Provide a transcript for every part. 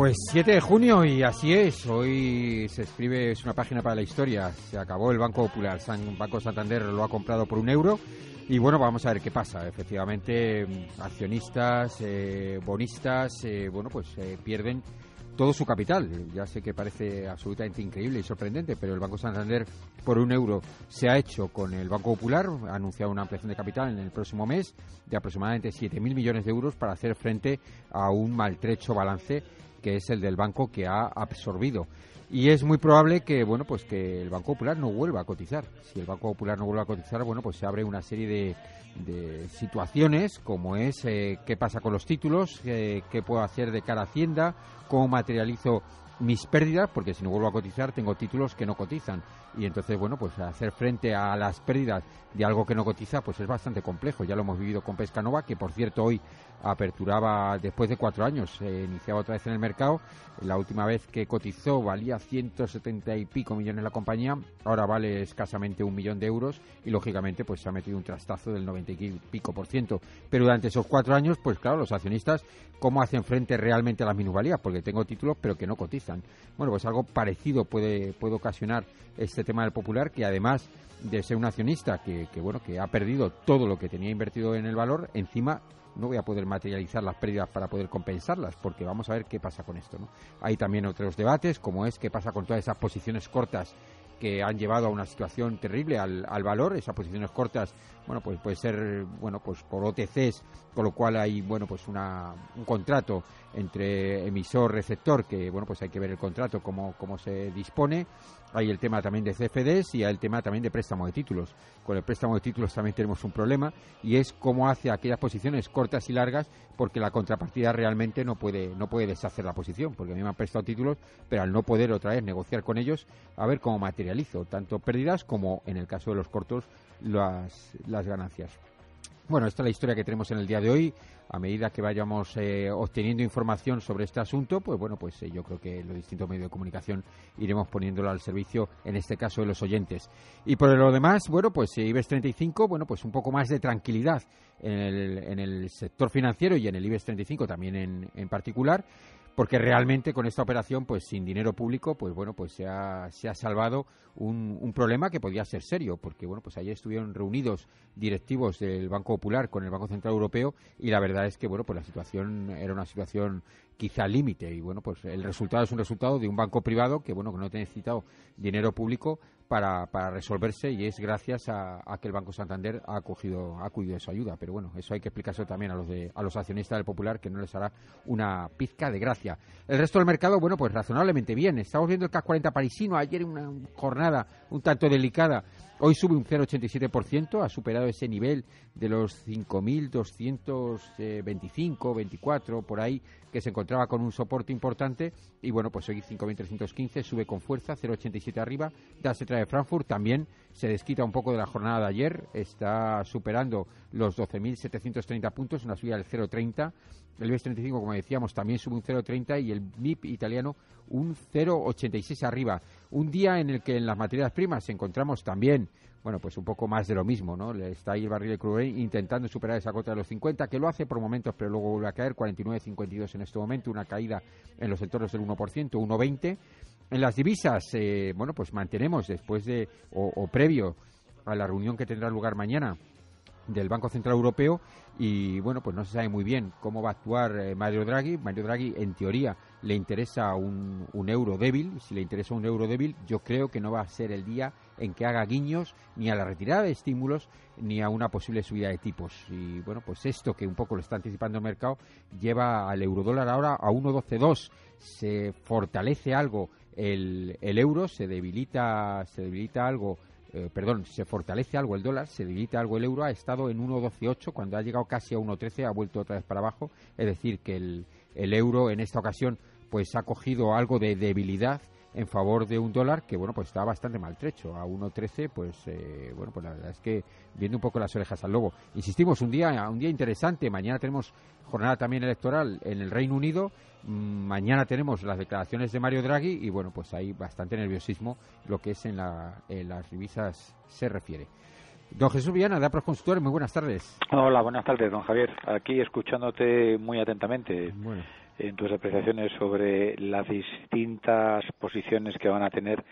Pues 7 de junio y así es. Hoy se escribe, es una página para la historia. Se acabó el Banco Popular. San, Banco Santander lo ha comprado por un euro. Y bueno, vamos a ver qué pasa. Efectivamente, accionistas, eh, bonistas, eh, bueno, pues eh, pierden todo su capital. Ya sé que parece absolutamente increíble y sorprendente, pero el Banco Santander por un euro se ha hecho con el Banco Popular, ha anunciado una ampliación de capital en el próximo mes de aproximadamente 7.000 millones de euros para hacer frente a un maltrecho balance que es el del banco que ha absorbido. Y es muy probable que, bueno, pues que el Banco Popular no vuelva a cotizar. Si el Banco Popular no vuelve a cotizar, bueno, pues se abre una serie de, de situaciones, como es eh, qué pasa con los títulos, eh, qué puedo hacer de cara a Hacienda, cómo materializo mis pérdidas, porque si no vuelvo a cotizar tengo títulos que no cotizan. Y entonces, bueno, pues hacer frente a las pérdidas de algo que no cotiza, pues es bastante complejo. Ya lo hemos vivido con Pescanova, que por cierto hoy aperturaba después de cuatro años, se iniciaba otra vez en el mercado. La última vez que cotizó valía 170 y pico millones la compañía, ahora vale escasamente un millón de euros y lógicamente pues se ha metido un trastazo del 90 y pico por ciento. Pero durante esos cuatro años, pues claro, los accionistas, ¿cómo hacen frente realmente a las minusvalías? Porque tengo títulos pero que no cotizan. Bueno, pues algo parecido puede, puede ocasionar este tema del popular que además de ser un accionista que, que, bueno que ha perdido todo lo que tenía invertido en el valor encima no voy a poder materializar las pérdidas para poder compensarlas, porque vamos a ver qué pasa con esto. ¿no? Hay también otros debates, como es qué pasa con todas esas posiciones cortas que han llevado a una situación terrible al, al valor, esas posiciones cortas, bueno, pues puede ser, bueno, pues por OTCs, con lo cual hay, bueno, pues una, un contrato entre emisor-receptor, que, bueno, pues hay que ver el contrato, cómo, cómo se dispone, hay el tema también de CFDs y hay el tema también de préstamo de títulos. Con el préstamo de títulos también tenemos un problema y es cómo hace aquellas posiciones cortas y largas porque la contrapartida realmente no puede no puede deshacer la posición porque a mí me han prestado títulos pero al no poder otra vez negociar con ellos a ver cómo materializo tanto pérdidas como en el caso de los cortos las, las ganancias. Bueno, esta es la historia que tenemos en el día de hoy. A medida que vayamos eh, obteniendo información sobre este asunto, pues bueno, pues eh, yo creo que los distintos medios de comunicación iremos poniéndolo al servicio, en este caso, de los oyentes. Y por lo demás, bueno, pues eh, IBEX 35, bueno, pues un poco más de tranquilidad en el, en el sector financiero y en el IBEX 35 también en, en particular porque realmente con esta operación, pues sin dinero público, pues bueno, pues se ha, se ha salvado un, un, problema que podía ser serio, porque bueno, pues ayer estuvieron reunidos directivos del Banco Popular con el Banco Central Europeo y la verdad es que bueno, pues la situación era una situación quizá límite y bueno, pues el resultado es un resultado de un banco privado que bueno, que no ha necesitado dinero público para, para resolverse y es gracias a, a, que el Banco Santander ha acogido ha acudido a su ayuda. Pero bueno, eso hay que explicárselo también a los de, a los accionistas del Popular que no les hará una pizca de gracia. El resto del mercado, bueno, pues razonablemente bien. Estamos viendo el CAC 40 parisino ayer una jornada un tanto delicada. Hoy sube un 0,87%, ha superado ese nivel de los 5.225, 24, por ahí, que se encontraba con un soporte importante. Y bueno, pues hoy 5.315 sube con fuerza, 0,87 arriba. DAS de Frankfurt también se desquita un poco de la jornada de ayer, está superando los 12.730 puntos, una subida del 0,30. El IBEX 35, como decíamos, también sube un 0,30 y el MIP italiano un 0,86 arriba. Un día en el que en las materias primas encontramos también, bueno, pues un poco más de lo mismo, ¿no? Está ahí el barril de crudo intentando superar esa cota de los 50, que lo hace por momentos, pero luego vuelve a caer, 49,52 en este momento, una caída en los entornos del 1%, 1,20. En las divisas, eh, bueno, pues mantenemos después de, o previo a la reunión que tendrá lugar mañana, del Banco Central Europeo y bueno, pues no se sabe muy bien cómo va a actuar eh, Mario Draghi. Mario Draghi, en teoría, le interesa un, un, euro débil. Si le interesa un euro débil, yo creo que no va a ser el día en que haga guiños ni a la retirada de estímulos ni a una posible subida de tipos. Y bueno, pues esto que un poco lo está anticipando el mercado lleva al eurodólar ahora a 1.12.2. Se fortalece algo el, el euro, se debilita, se debilita algo eh, perdón, se fortalece algo el dólar, se debilita algo el euro, ha estado en 1.12.8, cuando ha llegado casi a 1.13 ha vuelto otra vez para abajo, es decir, que el, el euro en esta ocasión pues ha cogido algo de debilidad en favor de un dólar que bueno pues está bastante maltrecho. A 1.13 pues eh, bueno pues la verdad es que viendo un poco las orejas al lobo. Insistimos un día un día interesante. Mañana tenemos jornada también electoral en el Reino Unido. Mm, mañana tenemos las declaraciones de Mario Draghi y bueno pues hay bastante nerviosismo lo que es en, la, en las divisas se refiere. Don Jesús Villana, de Apros Consultores, muy buenas tardes. Hola, buenas tardes, don Javier. Aquí escuchándote muy atentamente. Bueno en tus apreciaciones sobre las distintas posiciones que van a tener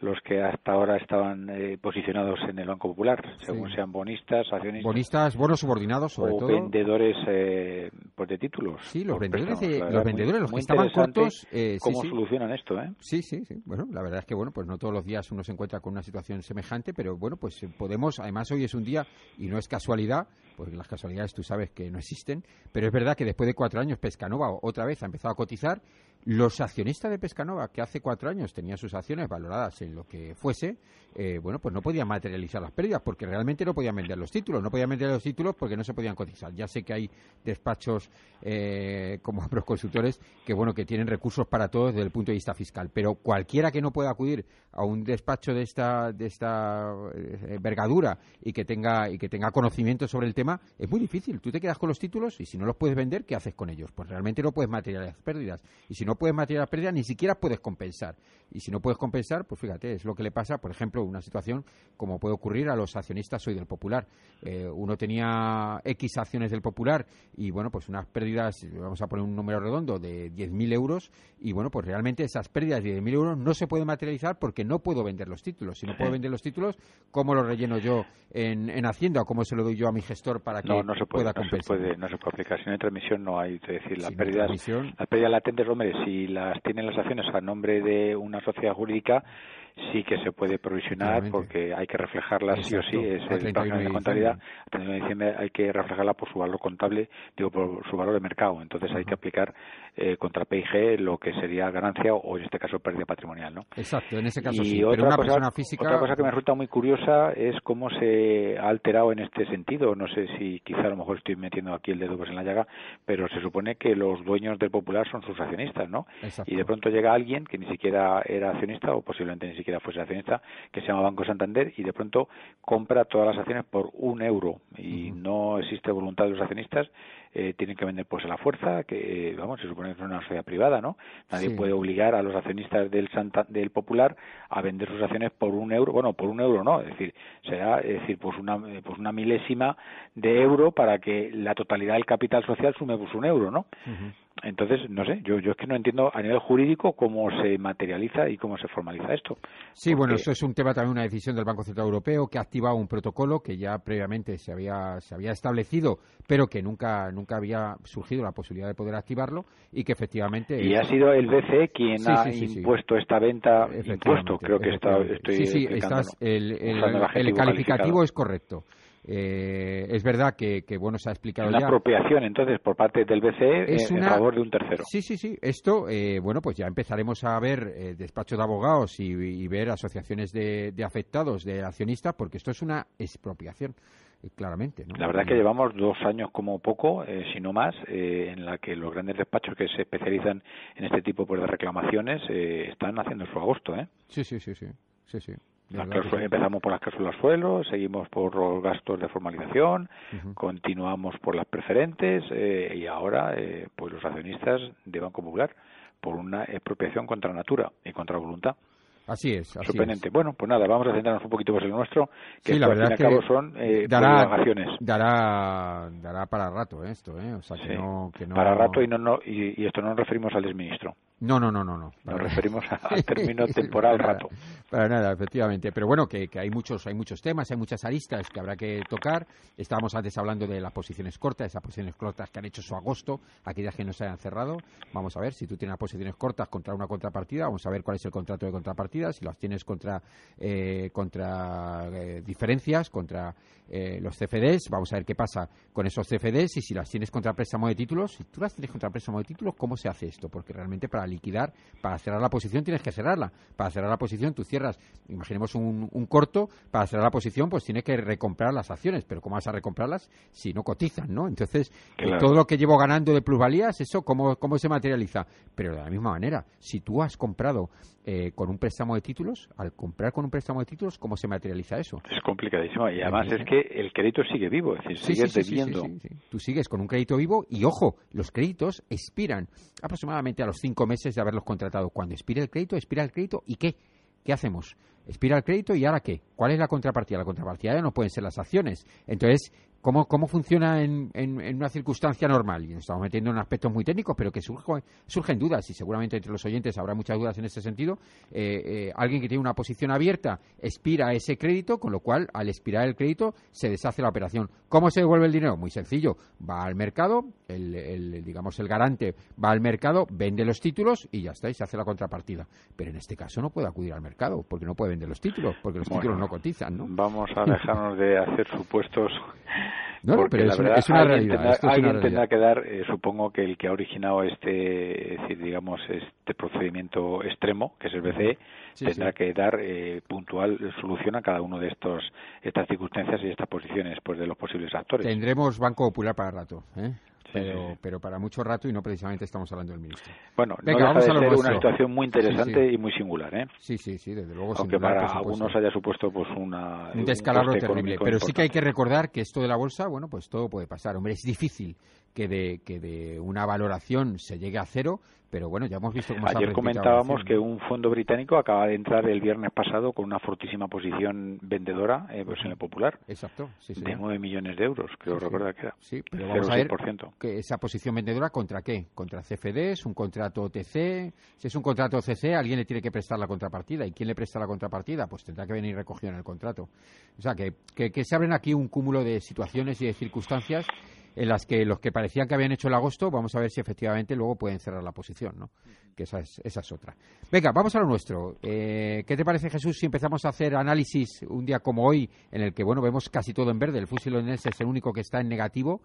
los que hasta ahora estaban eh, posicionados en el Banco Popular, según sean bonistas, accionistas. Bonistas, bonos subordinados, sobre o vendedores eh, pues de títulos. Sí, los vendedores, los vendedores, los que estaban cortos. Eh, ¿Cómo solucionan esto? Eh? Sí, sí, sí. Bueno, la verdad es que bueno, pues no todos los días uno se encuentra con una situación semejante, pero bueno, pues podemos. Además, hoy es un día y no es casualidad, porque las casualidades tú sabes que no existen, pero es verdad que después de cuatro años Pescanova otra vez ha empezado a cotizar los accionistas de Pescanova, que hace cuatro años tenían sus acciones valoradas en lo que fuese, eh, bueno, pues no podían materializar las pérdidas porque realmente no podían vender los títulos. No podían vender los títulos porque no se podían cotizar. Ya sé que hay despachos eh, como los consultores que, bueno, que tienen recursos para todo desde el punto de vista fiscal. Pero cualquiera que no pueda acudir a un despacho de esta, de esta eh, envergadura y que tenga y que tenga conocimiento sobre el tema, es muy difícil. Tú te quedas con los títulos y si no los puedes vender, ¿qué haces con ellos? Pues realmente no puedes materializar pérdidas. Y si no puedes materializar pérdidas, ni siquiera puedes compensar. Y si no puedes compensar, pues fíjate, es lo que le pasa, por ejemplo, una situación como puede ocurrir a los accionistas hoy del Popular. Eh, uno tenía X acciones del Popular y, bueno, pues unas pérdidas, vamos a poner un número redondo, de 10.000 euros y, bueno, pues realmente esas pérdidas de 10.000 euros no se pueden materializar porque no puedo vender los títulos. Si no puedo vender los títulos, ¿cómo los relleno yo en, en Hacienda o cómo se lo doy yo a mi gestor para que no, se pueda compensar? No se puede, no se puede aplicar. Si no hay transmisión no hay, es decir, las pérdidas, las pérdidas latentes, hombre, si las tienen las acciones a nombre de una sociedad jurídica, sí que se puede provisionar porque hay que reflejarla sí o sí, es el de contabilidad, hay que reflejarla por su valor contable, digo por su valor de mercado, entonces hay que aplicar eh, contra PIG lo que sería ganancia o en este caso pérdida patrimonial, ¿no? Exacto, en ese caso y sí, otra una cosa, persona física otra cosa que me resulta muy curiosa es cómo se ha alterado en este sentido, no sé si quizá a lo mejor estoy metiendo aquí el dedo pues en la llaga, pero se supone que los dueños del Popular son sus accionistas, ¿no? Y de pronto llega alguien que ni siquiera era accionista o posiblemente ni siquiera siquiera fuese accionista, que se llama Banco Santander, y de pronto compra todas las acciones por un euro. Y no existe voluntad de los accionistas, eh, tienen que vender pues a la fuerza, que vamos, se supone que es una sociedad privada, ¿no? Nadie puede obligar a los accionistas del Santa, del Popular a vender sus acciones por un euro, bueno, por un euro no, es decir, será, es decir, pues una, pues una milésima de euro para que la totalidad del capital social sume pues un euro, ¿no? Entonces, no sé, yo, yo es que no entiendo a nivel jurídico cómo se materializa y cómo se formaliza esto. Sí, bueno, eso es un tema también, una decisión del Banco Central Europeo que ha activado un protocolo que ya previamente se había, se había establecido, pero que nunca, nunca había surgido la posibilidad de poder activarlo y que efectivamente. Y ha sido el BCE quien ha impuesto esta venta. Impuesto, creo que está, estoy. Sí, sí, estás, el, el calificativo es correcto. Eh, es verdad que, bueno, se ha explicado una apropiación, entonces, por parte del BCE es en favor de un tercero. Sí, sí, sí. Esto, eh, bueno, pues ya empezaremos a ver eh, despachos de abogados y, ver asociaciones de, afectados, de accionistas, porque esto es una expropiación claramente. ¿no? La verdad es que llevamos dos años como poco, si no más, en la que los grandes despachos que se especializan en este tipo pues, de reclamaciones están haciendo su agosto. ¿eh? Sí, sí, sí, sí. sí, sí empezamos por las cláusulas suelo, seguimos por los gastos de formalización, continuamos por las preferentes eh, y ahora eh, pues los accionistas de Banco Popular por una expropiación contra natura y contra voluntad. Así es. Así Sorprendente. Bueno, pues nada, vamos a centrarnos un poquito más en el nuestro, que sí, la verdad al fin y al cabo son eh, dará, dará, dará para rato esto, ¿eh? O sea, que, no, que no... Para rato y, no, no, y, y esto no nos referimos al desministro. No, no, no, no. no. Nos referimos al término temporal rato. Para nada, efectivamente. Pero bueno, que, que, hay muchos hay muchos temas, hay muchas aristas que habrá que tocar. Estábamos antes hablando de las posiciones cortas, esas posiciones cortas que han hecho su agosto, aquellas que no se hayan cerrado. Vamos a ver si tú tienes posiciones cortas contra una contrapartida, vamos a ver cuál es el contrato de contrapartida, si las tienes contra, eh, contra eh, diferencias, contra eh, los CFDs, vamos a ver qué pasa con esos CFDs y si las tienes contra préstamo de títulos. Si tú las tienes contra préstamo de títulos, ¿cómo se hace esto? Porque realmente para para liquidar, para cerrar la posición tienes que cerrarla. Para cerrar la posición tú cierras, imaginemos un, corto, para cerrar la posición pues tienes que recomprar las acciones, pero ¿cómo vas a recomprarlas si no cotizan, no? Entonces, eh, todo lo que llevo ganando de plusvalías, eso, ¿cómo, ¿cómo se materializa? Pero de la misma manera, si tú has comprado eh, con un préstamo de títulos, al comprar con un préstamo de títulos, ¿cómo se materializa eso? Es complicadísimo y además es que el crédito sigue vivo, es decir, sigue debiendo. Tú sigues con un crédito vivo y, ojo, los créditos expiran aproximadamente a los cinco meses de haberlos contratado. Cuando expira el crédito, expira el crédito y ¿qué? ¿Qué hacemos? Expira el crédito y ahora qué? ¿Cuál es la contrapartida? La contrapartida ya no pueden ser las acciones. Entonces, ¿Cómo, cómo funciona en, en, una circunstancia normal? Y nos estamos metiendo en aspectos muy técnicos, pero que surgen dudas, y seguramente entre los oyentes habrá muchas dudas en ese sentido. Eh, eh, alguien que tiene una posición abierta expira ese crédito, con lo cual, al expirar el crédito, se deshace la operación. ¿Cómo se devuelve el dinero? Muy sencillo. Va al mercado, el, digamos, el garante va al mercado, vende los títulos y ya está, y se hace la contrapartida. Pero en este caso no puede acudir al mercado, porque no puede vender los títulos, porque los títulos no cotizan, ¿no? Vamos a dejarnos de hacer supuestos no, pero es, una realidad. alguien tendrá que dar, eh, supongo que el que ha originado este, digamos, este procedimiento extremo, que es el BCE, tendrá que dar eh, puntual solución a cada uno de estos estas circunstancias y estas posiciones pues de los posibles actores. Tendremos Banco Popular para rato. ¿eh? Pero, pero para mucho rato y no precisamente estamos hablando del ministro. Bueno, Venga, no vamos a ser una situación muy interesante y muy singular, ¿eh? Sí, sí, sí, desde luego. Aunque para algunos haya supuesto pues una un descalabro terrible, pero sí que hay que recordar que esto de la bolsa, bueno, pues todo puede pasar. Hombre, es difícil que de que de una valoración se llegue a cero, pero bueno, ya hemos visto cómo Ayer comentábamos que un fondo británico acaba de entrar el viernes pasado con una fortísima posición vendedora eh, pues en el popular. Exacto, sí, sí. De 9 millones de euros, creo sí, recordar que era. Sí, pero vamos a ver que esa posición vendedora contra qué? Contra CFDs, un contrato OTC. Si es un contrato OTC, alguien le tiene que prestar la contrapartida. ¿Y quién le presta la contrapartida? Pues tendrá que venir recogido en el contrato. O sea, que, que, que se abren aquí un cúmulo de situaciones y de circunstancias en las que los que parecían que habían hecho el agosto, vamos a ver si efectivamente luego pueden cerrar la posición, ¿no? Que esa es, esa es otra. Venga, vamos a lo nuestro. Eh, ¿Qué te parece, Jesús, si empezamos a hacer análisis un día como hoy, en el que, bueno, vemos casi todo en verde? El fusil londinense es el único que está en negativo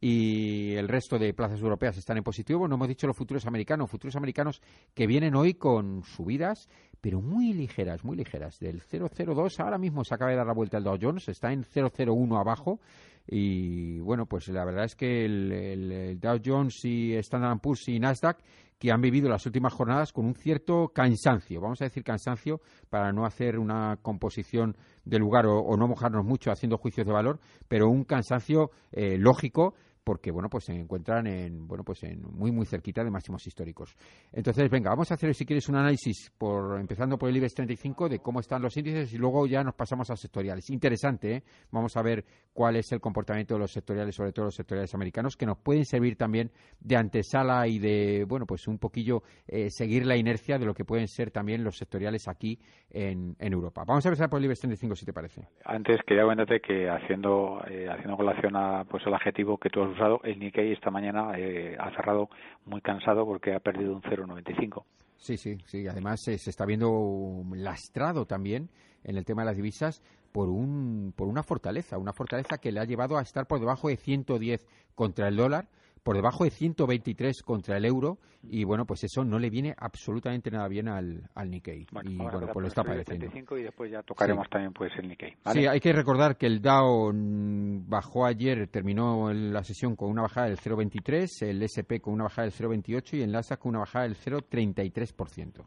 y el resto de plazas europeas están en positivo. No hemos dicho los futuros americanos, futuros americanos que vienen hoy con subidas, pero muy ligeras, muy ligeras. Del 002 ahora mismo se acaba de dar la vuelta el Dow Jones, está en 001 abajo y bueno, pues la verdad es que el, Dow Jones y Standard Poor's y Nasdaq que han vivido las últimas jornadas con un cierto cansancio, vamos a decir cansancio para no hacer una composición de lugar o, no mojarnos mucho haciendo juicios de valor, pero un cansancio eh, lógico porque bueno pues se encuentran en bueno pues en muy muy cerquita de máximos históricos. Entonces venga vamos a hacer si quieres un análisis por empezando por el IBEX 35 de cómo están los índices y luego ya nos pasamos a sectoriales. Interesante ¿eh? vamos a ver cuál es el comportamiento de los sectoriales sobre todo los sectoriales americanos que nos pueden servir también de antesala y de bueno pues un poquillo eh, seguir la inercia de lo que pueden ser también los sectoriales aquí en, Europa. Vamos a empezar por el IBEX 35 si te parece. Antes quería comentarte que haciendo eh, haciendo colación a pues el adjetivo que tú has usado, el Nikkei esta mañana eh, ha cerrado muy cansado porque ha perdido un 0,95. Sí, sí, sí. Además eh, se está viendo lastrado también en el tema de las divisas por, un, por una fortaleza, una fortaleza que le ha llevado a estar por debajo de 110 contra el dólar por debajo de 123 contra el euro y bueno, pues eso no le viene absolutamente nada bien al, al Nikkei. y bueno, pues lo está padeciendo. Y después ya tocaremos también pues el Nikkei. Sí, hay que recordar que el Dow bajó ayer, terminó la sesión con una bajada del 0,23, el SP con una bajada del 0,28 y el Nasdaq con una bajada del 0,33%.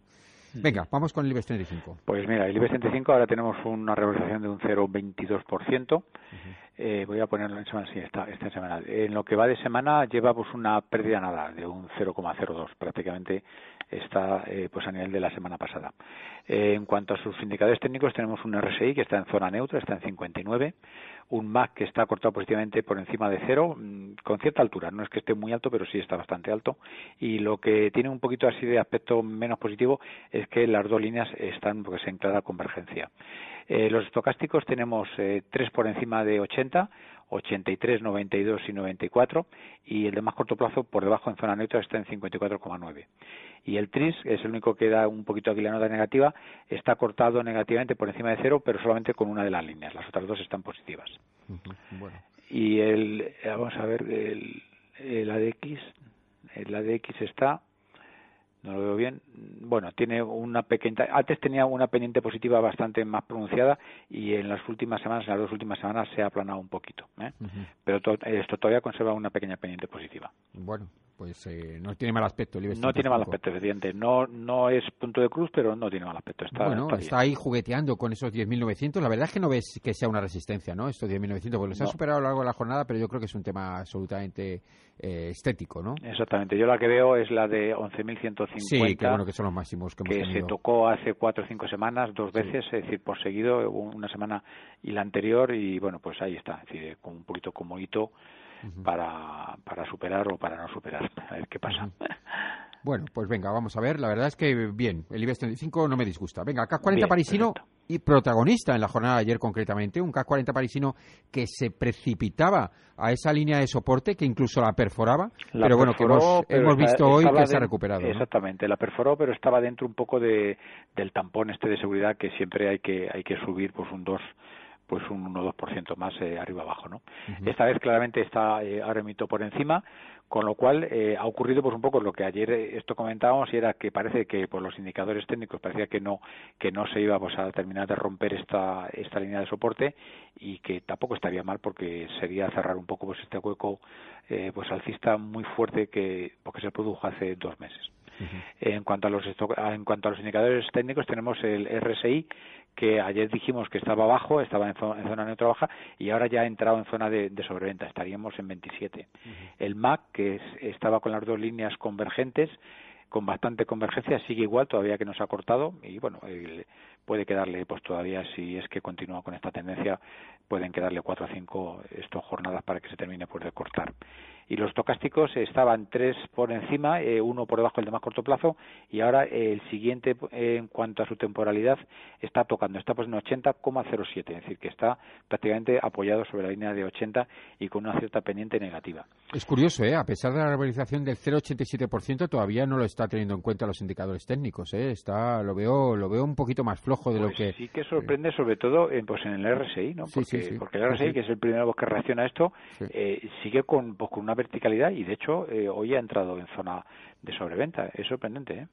Venga, vamos con el IBEX 35. Pues mira, el IBEX 35 ahora tenemos una revalorización de un 0,22%. Eh, voy a ponerlo en semana, sí, esta, esta semana. En lo que va de semana lleva pues una pérdida nada de un 0,02, prácticamente está eh, pues a nivel de la semana pasada. Eh, en cuanto a sus indicadores técnicos tenemos un RSI que está en zona neutra, está en 59, un MAC que está cortado positivamente por encima de cero, mm, con cierta altura, no es que esté muy alto, pero sí está bastante alto, y lo que tiene un poquito así de aspecto menos positivo es que las dos líneas están pues en clara convergencia. Eh, los estocásticos tenemos eh, tres por encima de 80, 83, 92 y 94 y el de más corto plazo por debajo en zona neutra está en 54,9. Y el TRIS es el único que da un poquito aquí la nota negativa, está cortado negativamente por encima de cero, pero solamente con una de las líneas. Las otras dos están positivas. Y el, eh, vamos a ver, el, el ADX, el ADX está no lo veo bien. Bueno, tiene una pequeña, antes tenía una pendiente positiva bastante más pronunciada y en las últimas semanas, en las dos últimas semanas se ha aplanado un poquito, ¿eh? pero esto todavía conserva una pequeña pendiente positiva. Bueno, pues eh, no tiene mal aspecto el No tiene mal aspecto, evidente. No, no es punto de cruz, pero no tiene mal aspecto. Está, bueno, está, ahí jugueteando con esos 10.900. La verdad es que no ves que sea una resistencia, ¿no? Estos 10.900, porque los ha superado a lo largo de la jornada, pero yo creo que es un tema absolutamente eh, estético, ¿no? Exactamente. Yo la que veo es la de 11.150. Sí, que bueno, que son los máximos que, hemos que se tocó hace cuatro o cinco semanas, dos veces, es decir, por seguido, una semana y la anterior, y bueno, pues ahí está, es decir, con un poquito como hito para, para superar o para no superar. A ver qué pasa. Bueno, pues venga, vamos a ver. La verdad es que bien, el IBEX 35 no me disgusta. Venga, CAC 40 parisino y protagonista en la jornada de ayer concretamente, un CAC 40 parisino que se precipitaba a esa línea de soporte que incluso la perforaba, pero bueno, que hemos, visto hoy que se ha recuperado. Exactamente, la perforó, pero estaba dentro un poco de, del tampón este de seguridad que siempre hay que hay que subir pues un 2 pues un 1 o 2% más eh, arriba abajo, ¿no? Esta vez claramente está eh, ahora mito por encima, con lo cual eh, ha ocurrido pues un poco lo que ayer eh, esto comentábamos y era que parece que por los indicadores técnicos parecía que no que no se iba pues, a terminar de romper esta esta línea de soporte y que tampoco estaría mal porque sería cerrar un poco pues este hueco eh, pues alcista muy fuerte que porque se produjo hace dos meses. En cuanto a los en cuanto a los indicadores técnicos tenemos el RSI que ayer dijimos que estaba bajo, estaba en, zona neutra baja y ahora ya ha entrado en zona de, sobreventa, estaríamos en 27. El MAC, que estaba con las dos líneas convergentes, con bastante convergencia, sigue igual, todavía que nos ha cortado y bueno, puede quedarle pues todavía si es que continúa con esta tendencia, pueden quedarle cuatro o cinco estos jornadas para que se termine por de cortar y los tocásticos estaban tres por encima, eh, uno por debajo del de más corto plazo y ahora el siguiente en cuanto a su temporalidad está tocando, está pues en 80,07, es decir, que está prácticamente apoyado sobre la línea de 80 y con una cierta pendiente negativa. Es curioso, ¿eh? a pesar de la revalorización del 0,87%, todavía no lo está teniendo en cuenta los indicadores técnicos, ¿eh? está lo veo lo veo un poquito más flojo de lo pues que sí que sorprende sobre todo en, pues en el RSI, ¿no? Porque, porque el RSI, que es el primero que reacciona a esto, eh, sigue con, pues, con una verticalidad y de hecho eh, hoy ha entrado en zona de sobreventa. Es sorprendente. ¿eh?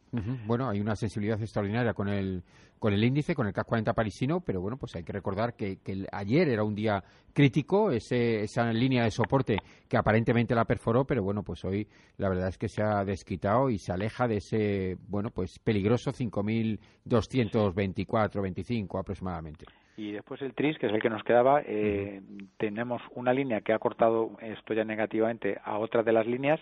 Bueno, hay una sensibilidad extraordinaria con el con el índice, con el CAC 40 parisino, pero bueno, pues hay que recordar que, ayer era un día crítico, ese, esa línea de soporte que aparentemente la perforó, pero bueno, pues hoy la verdad es que se ha desquitado y se aleja de ese, bueno, pues peligroso 5.224, 25 aproximadamente. Y después el TRIS, que es el que nos quedaba, eh, tenemos una línea que ha cortado esto ya negativamente a otra de las líneas.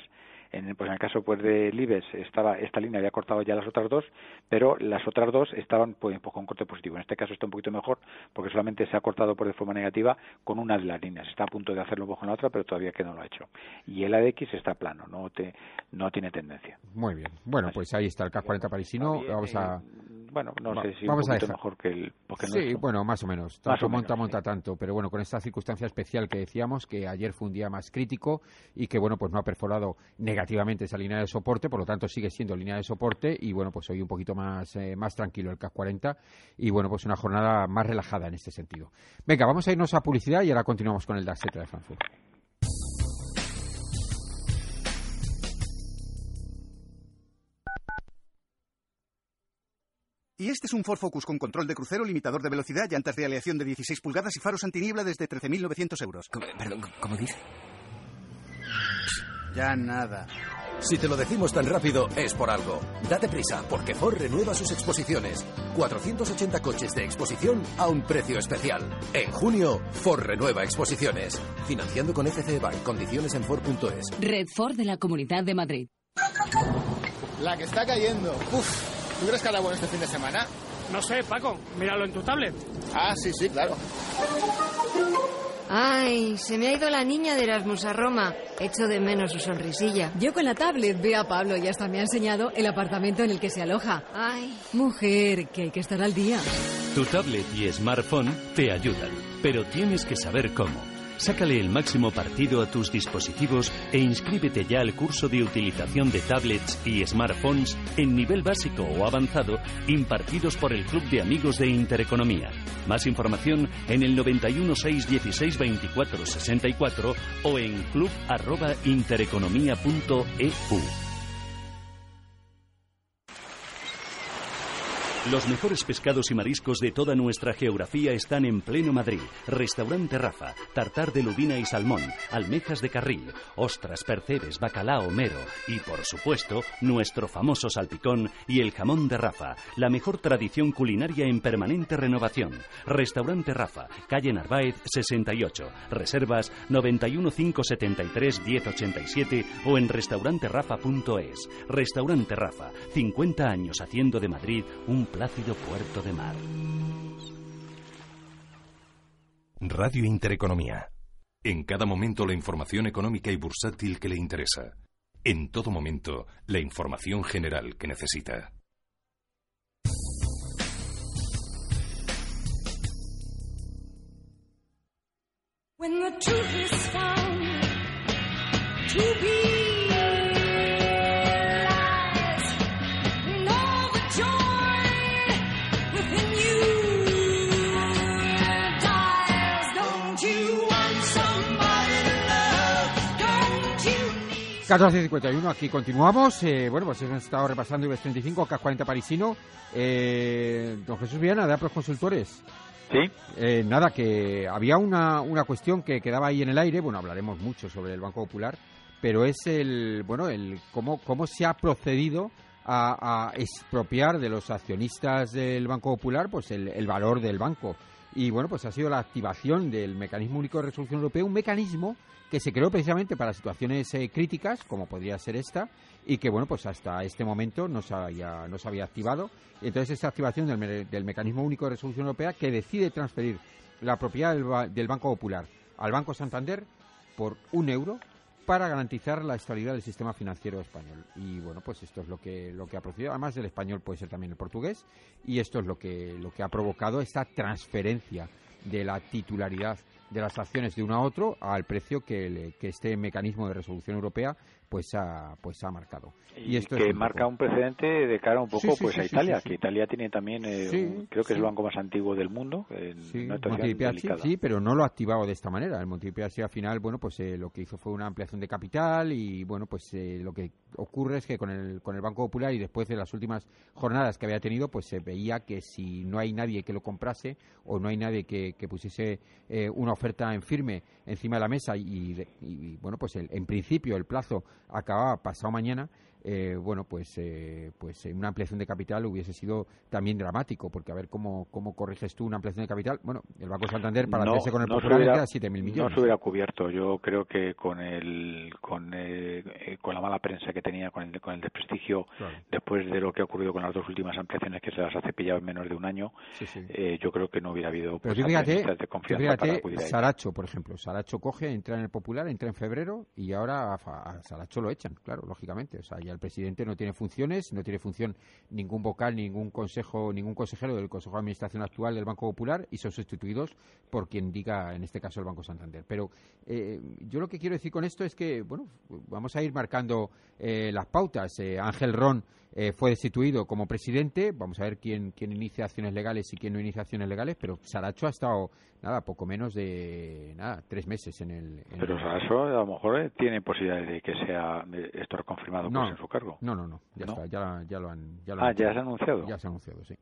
En, pues en el caso pues de Libes estaba esta línea había cortado ya las otras dos, pero las otras dos estaban pues, pues, con corte positivo. En este caso está un poquito mejor porque solamente se ha cortado por de forma negativa con una de las líneas. Está a punto de hacerlo con la otra, pero todavía que no lo ha hecho. Y el ADX está plano, no te, no tiene tendencia. Muy bien. Bueno, pues ahí está el CAC 40 parisino. Vamos a bueno, no sé si vamos un poquito mejor que el Sí, bueno, más o menos. Tanto monta, monta tanto. Pero bueno, con esta circunstancia especial que decíamos, que ayer fue un día más crítico y que, bueno, pues no ha perforado negativamente esa línea de soporte, por lo tanto sigue siendo línea de soporte y, bueno, pues hoy un poquito más, eh, más tranquilo el CAC 40 y, bueno, pues una jornada más relajada en este sentido. Venga, vamos a irnos a publicidad y ahora continuamos con el DAX de Frankfurt. Y este es un Ford Focus con control de crucero, limitador de velocidad, llantas de aleación de 16 pulgadas y faros antiniebla desde 13.900 euros. Perdón, ¿cómo dice? Ya nada. Si te lo decimos tan rápido, es por algo. Date prisa, porque Ford renueva sus exposiciones. 480 coches de exposición a un precio especial. En junio, Ford renueva exposiciones. Financiando con FC Bank. Condiciones en Ford.es. Red Ford de la Comunidad de Madrid. La que está cayendo. Uf. ¿Tú crees que hará bueno este fin de semana? No sé, Paco, míralo en tu tablet. Ah, sí, sí, claro. Ay, se me ha ido la niña de Erasmus a Roma. Echo de menos su sonrisilla. Yo con la tablet veo a Pablo y hasta me ha enseñado el apartamento en el que se aloja. Ay. Mujer, que hay que estar al día. Tu tablet y smartphone te ayudan, pero tienes que saber cómo. Sácale el máximo partido a tus dispositivos e inscríbete ya al curso de utilización de tablets y smartphones en nivel básico o avanzado impartidos por el Club de Amigos de Intereconomía. Más información en el 91 616 24 64 o en club.intereconomía.eu. Los mejores pescados y mariscos de toda nuestra geografía están en pleno Madrid. Restaurante Rafa, tartar de lubina y salmón, almejas de carril, ostras, percebes, bacalao, mero y, por supuesto, nuestro famoso salpicón y el jamón de Rafa, la mejor tradición culinaria en permanente renovación. Restaurante Rafa, calle Narváez 68. Reservas 91573 1087 o en restauranterafa.es. Restaurante Rafa, 50 años haciendo de Madrid un plácido puerto de mar. Radio Intereconomía. En cada momento la información económica y bursátil que le interesa. En todo momento la información general que necesita. ...14.51, aquí continuamos. Eh, bueno, pues hemos estado repasando IBEX 35, CAC 40 parisino. Eh, don Jesús Viana, de Apros Consultores. Sí. Eh, nada, que había una, una cuestión que quedaba ahí en el aire. Bueno, hablaremos mucho sobre el Banco Popular, pero es el, bueno, el cómo, cómo se ha procedido a, expropiar de los accionistas del Banco Popular pues el, el valor del banco. Y bueno, pues ha sido la activación del Mecanismo Único de Resolución Europeo, un mecanismo que se creó precisamente para situaciones eh, críticas, como podría ser esta, y que, bueno, pues hasta este momento no se había, no se había activado. Entonces, esa activación del, del, Mecanismo Único de Resolución Europea que decide transferir la propiedad del, Banco Popular al Banco Santander por un euro para garantizar la estabilidad del sistema financiero español. Y bueno, pues esto es lo que, lo que ha procedido. Además del español puede ser también el portugués. Y esto es lo que, lo que ha provocado esta transferencia de la titularidad de las acciones de uno a otro al precio que, que este mecanismo de resolución europea pues ha, pues ha marcado. Y, esto que marca un precedente de cara un poco pues a Italia, que Italia tiene también, eh, creo que es el banco más antiguo del mundo. sí, sí, pero no lo ha activado de esta manera. El Montepiazzi al final, bueno, pues eh, lo que hizo fue una ampliación de capital y bueno, pues eh, lo que ocurre es que con el, con el Banco Popular y después de las últimas jornadas que había tenido, pues se veía que si no hay nadie que lo comprase o no hay nadie que, que pusiese una oferta en firme encima de la mesa y, bueno, pues en principio el plazo acababa pasado mañana, eh, bueno, pues, eh, pues una ampliación de capital hubiese sido también dramático, porque a ver cómo, cómo corriges tú una ampliación de capital. Bueno, el Banco Santander para hacerse con el no Popular hubiera, 7.000 millones. No se hubiera cubierto. Yo creo que con el con, eh, con la mala prensa que tenía, con el, con el desprestigio, después de lo que ha ocurrido con las dos últimas ampliaciones que se las ha cepillado en menos de un año, eh, yo creo que no hubiera habido Pero pues, fíjate, de confianza fíjate, Saracho, por ejemplo. Saracho coge, entra en el Popular, entra en febrero y ahora a, Saracho lo echan, claro, lógicamente. O sea, ya el presidente no tiene funciones, no tiene función ningún vocal, ningún consejo, ningún consejero del Consejo de Administración actual del Banco Popular y son sustituidos por quien diga, en este caso, el Banco Santander. Pero eh, yo lo que quiero decir con esto es que, bueno, vamos a ir marcando eh, las pautas. Eh, Ángel Ron fue destituido como presidente. Vamos a ver quién, quién inicia acciones legales y quién no inicia acciones legales. Pero Saracho ha estado, nada, poco menos de, nada, tres meses en el. pero Saracho a lo mejor tiene posibilidades de que sea esto confirmado no, en su cargo. No, no, no. Ya está, ya, ya, lo han. Ya ah, ya se ha anunciado. Ya se ha anunciado, sí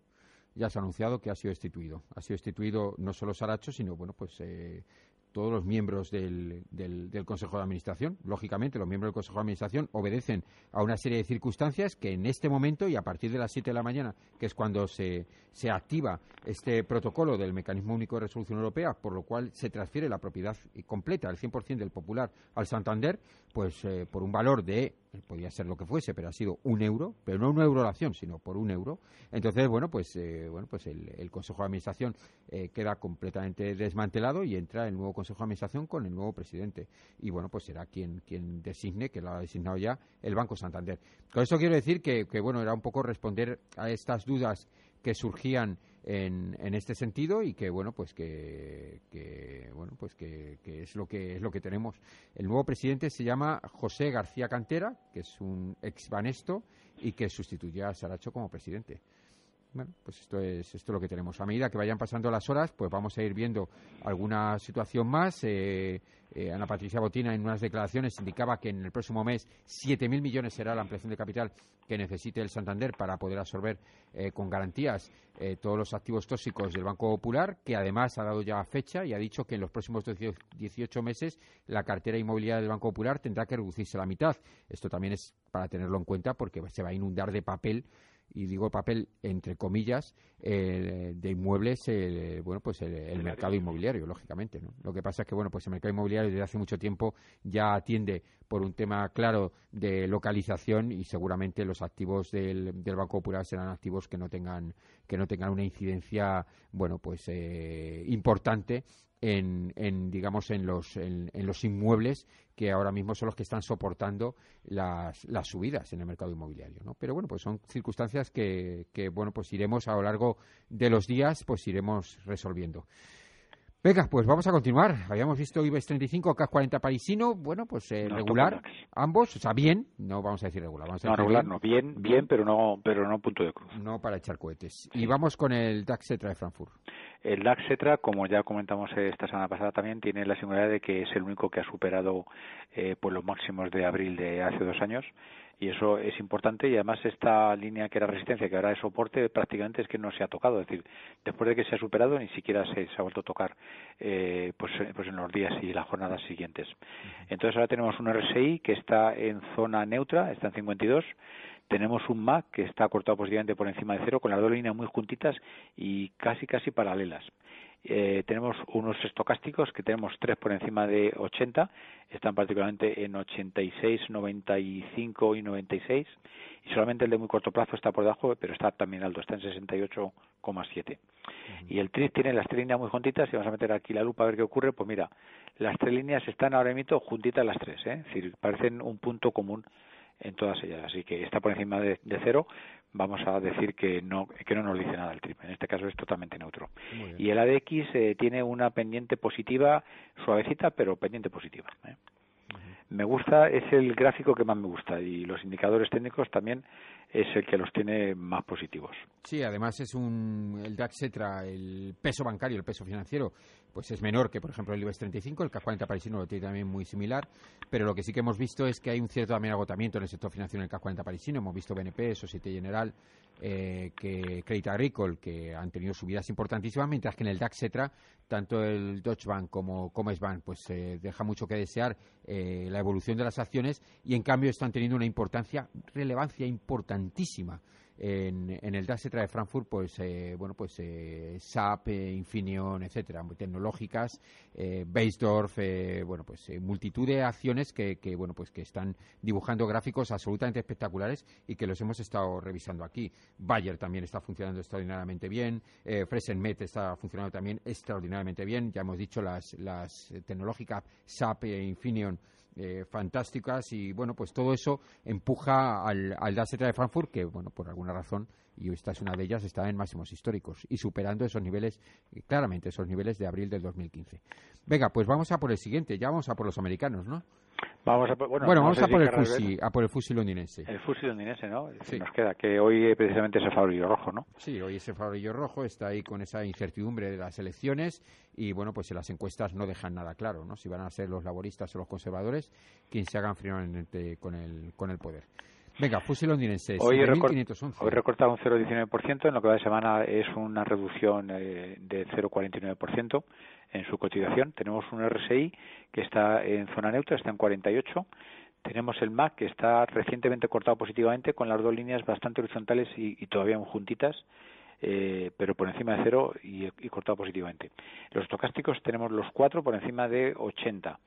ya se ha anunciado que ha sido destituido. Ha sido destituido no solo Saracho, sino bueno, pues eh, todos los miembros del, del, Consejo de Administración. Lógicamente, los miembros del Consejo de Administración obedecen a una serie de circunstancias que en este momento y a partir de las 7 de la mañana, que es cuando se, se activa este protocolo del Mecanismo Único de Resolución Europea, por lo cual se transfiere la propiedad completa, el 100% del Popular, al Santander, pues eh, por un valor de, podría ser lo que fuese, pero ha sido un euro, pero no una euro la acción, sino por un euro. Entonces, bueno, pues, eh, bueno, pues el, Consejo de Administración eh, queda completamente desmantelado y entra el nuevo Consejo de Administración con el nuevo presidente. Y bueno, pues será quien, quien designe, que lo ha designado ya, el Banco Santander. Con eso quiero decir que, que bueno, era un poco responder a estas dudas que surgían en, en, este sentido y que bueno pues que, pues que, es lo que es lo que tenemos. El nuevo presidente se llama José García Cantera que es un ex banesto y que sustituye a Saracho como presidente Bueno, pues esto es, esto lo que tenemos. A medida que vayan pasando las horas, pues vamos a ir viendo alguna situación más. Eh, eh, Ana Patricia Botina en unas declaraciones indicaba que en el próximo mes 7.000 millones será la ampliación de capital que necesite el Santander para poder absorber eh, con garantías todos los activos tóxicos del Banco Popular, que además ha dado ya fecha y ha dicho que en los próximos 18 meses la cartera inmobiliaria del Banco Popular tendrá que reducirse a la mitad. Esto también es para tenerlo en cuenta porque se va a inundar de papel y digo papel entre comillas eh, de inmuebles bueno pues el, mercado inmobiliario lógicamente ¿no? lo que pasa es que bueno pues el mercado inmobiliario desde hace mucho tiempo ya atiende por un tema claro de localización y seguramente los activos del, del Banco Popular serán activos que no tengan que no tengan una incidencia bueno pues eh, importante en, en, digamos en los en, los inmuebles que ahora mismo son los que están soportando las, las subidas en el mercado inmobiliario ¿no? pero bueno pues son circunstancias que, que bueno pues iremos a lo largo de los días pues iremos resolviendo Venga, pues vamos a continuar. Habíamos visto IBEX 35, CAC 40 parisino, bueno, pues eh, regular, ambos, o sea, bien, no vamos a decir regular. Vamos a no, regular, no, bien, bien, pero no, pero no punto de cruz. No para echar cohetes. Y vamos con el DAX Cetra de Frankfurt. El DAX Cetra, como ya comentamos esta semana pasada también, tiene la singularidad de que es el único que ha superado eh, pues los máximos de abril de hace dos años. Y eso es importante. Y además esta línea que era resistencia que ahora es soporte prácticamente es que no se ha tocado. Es decir después de que se ha superado ni siquiera se, ha vuelto a tocar eh, pues, pues en los días y las jornadas siguientes. Entonces ahora tenemos un RSI que está en zona neutra está en 52 tenemos un MAC que está cortado positivamente por encima de cero con las dos líneas muy juntitas y casi casi paralelas eh, tenemos unos estocásticos que tenemos tres por encima de 80, están particularmente en 86, 95 y 96, y solamente el de muy corto plazo está por debajo, pero está también alto, está en 68,7. Y el TRIS tiene las tres líneas muy juntitas, y vamos a meter aquí la lupa a ver qué ocurre, pues mira, las tres líneas están ahora mismo juntitas las tres, ¿eh? es decir, parecen un punto común en todas ellas. Así que está por encima de, cero, vamos a decir que no, que no nos dice nada el triple. En este caso es totalmente neutro. Y el ADX eh, tiene una pendiente positiva, suavecita, pero pendiente positiva. ¿eh? Me gusta, es el gráfico que más me gusta y los indicadores técnicos también es el que los tiene más positivos. Sí, además es un el DAX Cetra, el peso bancario, el peso financiero, pues es menor que por ejemplo el IBEX 35, el CAC 40 parisino lo tiene también muy similar, pero lo que sí que hemos visto es que hay un cierto también agotamiento en el sector financiero en el CAC 40 parisino, hemos visto BNP, Societe General, eh, que Credit Agricole, que han tenido subidas importantísimas, mientras que en el DAX Cetra, tanto el Deutsche Bank como Commerzbank, pues eh, deja mucho que desear eh, la evolución de las acciones y en cambio están teniendo una importancia, relevancia importantísima en, en el DAX de Frankfurt, pues eh, bueno, pues eh, SAP, eh, Infineon, etcétera, tecnológicas, eh, Beisdorf, eh, bueno, pues eh, multitud de acciones que, que, bueno, pues que están dibujando gráficos absolutamente espectaculares y que los hemos estado revisando aquí. Bayer también está funcionando extraordinariamente bien, Fresenmet está funcionando también extraordinariamente bien. Ya hemos dicho las, las tecnológicas SAP e Infineon eh, fantásticas y bueno, pues todo eso empuja al, al DAX de Frankfurt que bueno, por alguna razón y esta es una de ellas está en máximos históricos y superando esos niveles eh, claramente esos niveles de abril del 2015. Venga, pues vamos a por el siguiente, ya vamos a por los americanos, ¿no? Vamos a, bueno, vamos a por, el fusi, a por el fusil londinense. El fusil londinense, ¿no? Sí. Nos queda que hoy precisamente es el farolillo rojo, ¿no? Sí, hoy ese farolillo rojo está ahí con esa incertidumbre de las elecciones y bueno, pues las encuestas no dejan nada claro, ¿no? Si van a ser los laboristas o los conservadores quien se hagan finalmente con el, con el poder. Venga, fusil londinense, hoy, hoy recorta un 0,19%, en lo que va de semana es una reducción eh, de 0,49% en su cotización. Tenemos un RSI que está en zona neutra, está en 48. Tenemos el MAC que está recientemente cortado positivamente con las dos líneas bastante horizontales y, todavía juntitas. Eh, pero por encima de cero y, y cortado positivamente. Los estocásticos tenemos los cuatro por encima de 80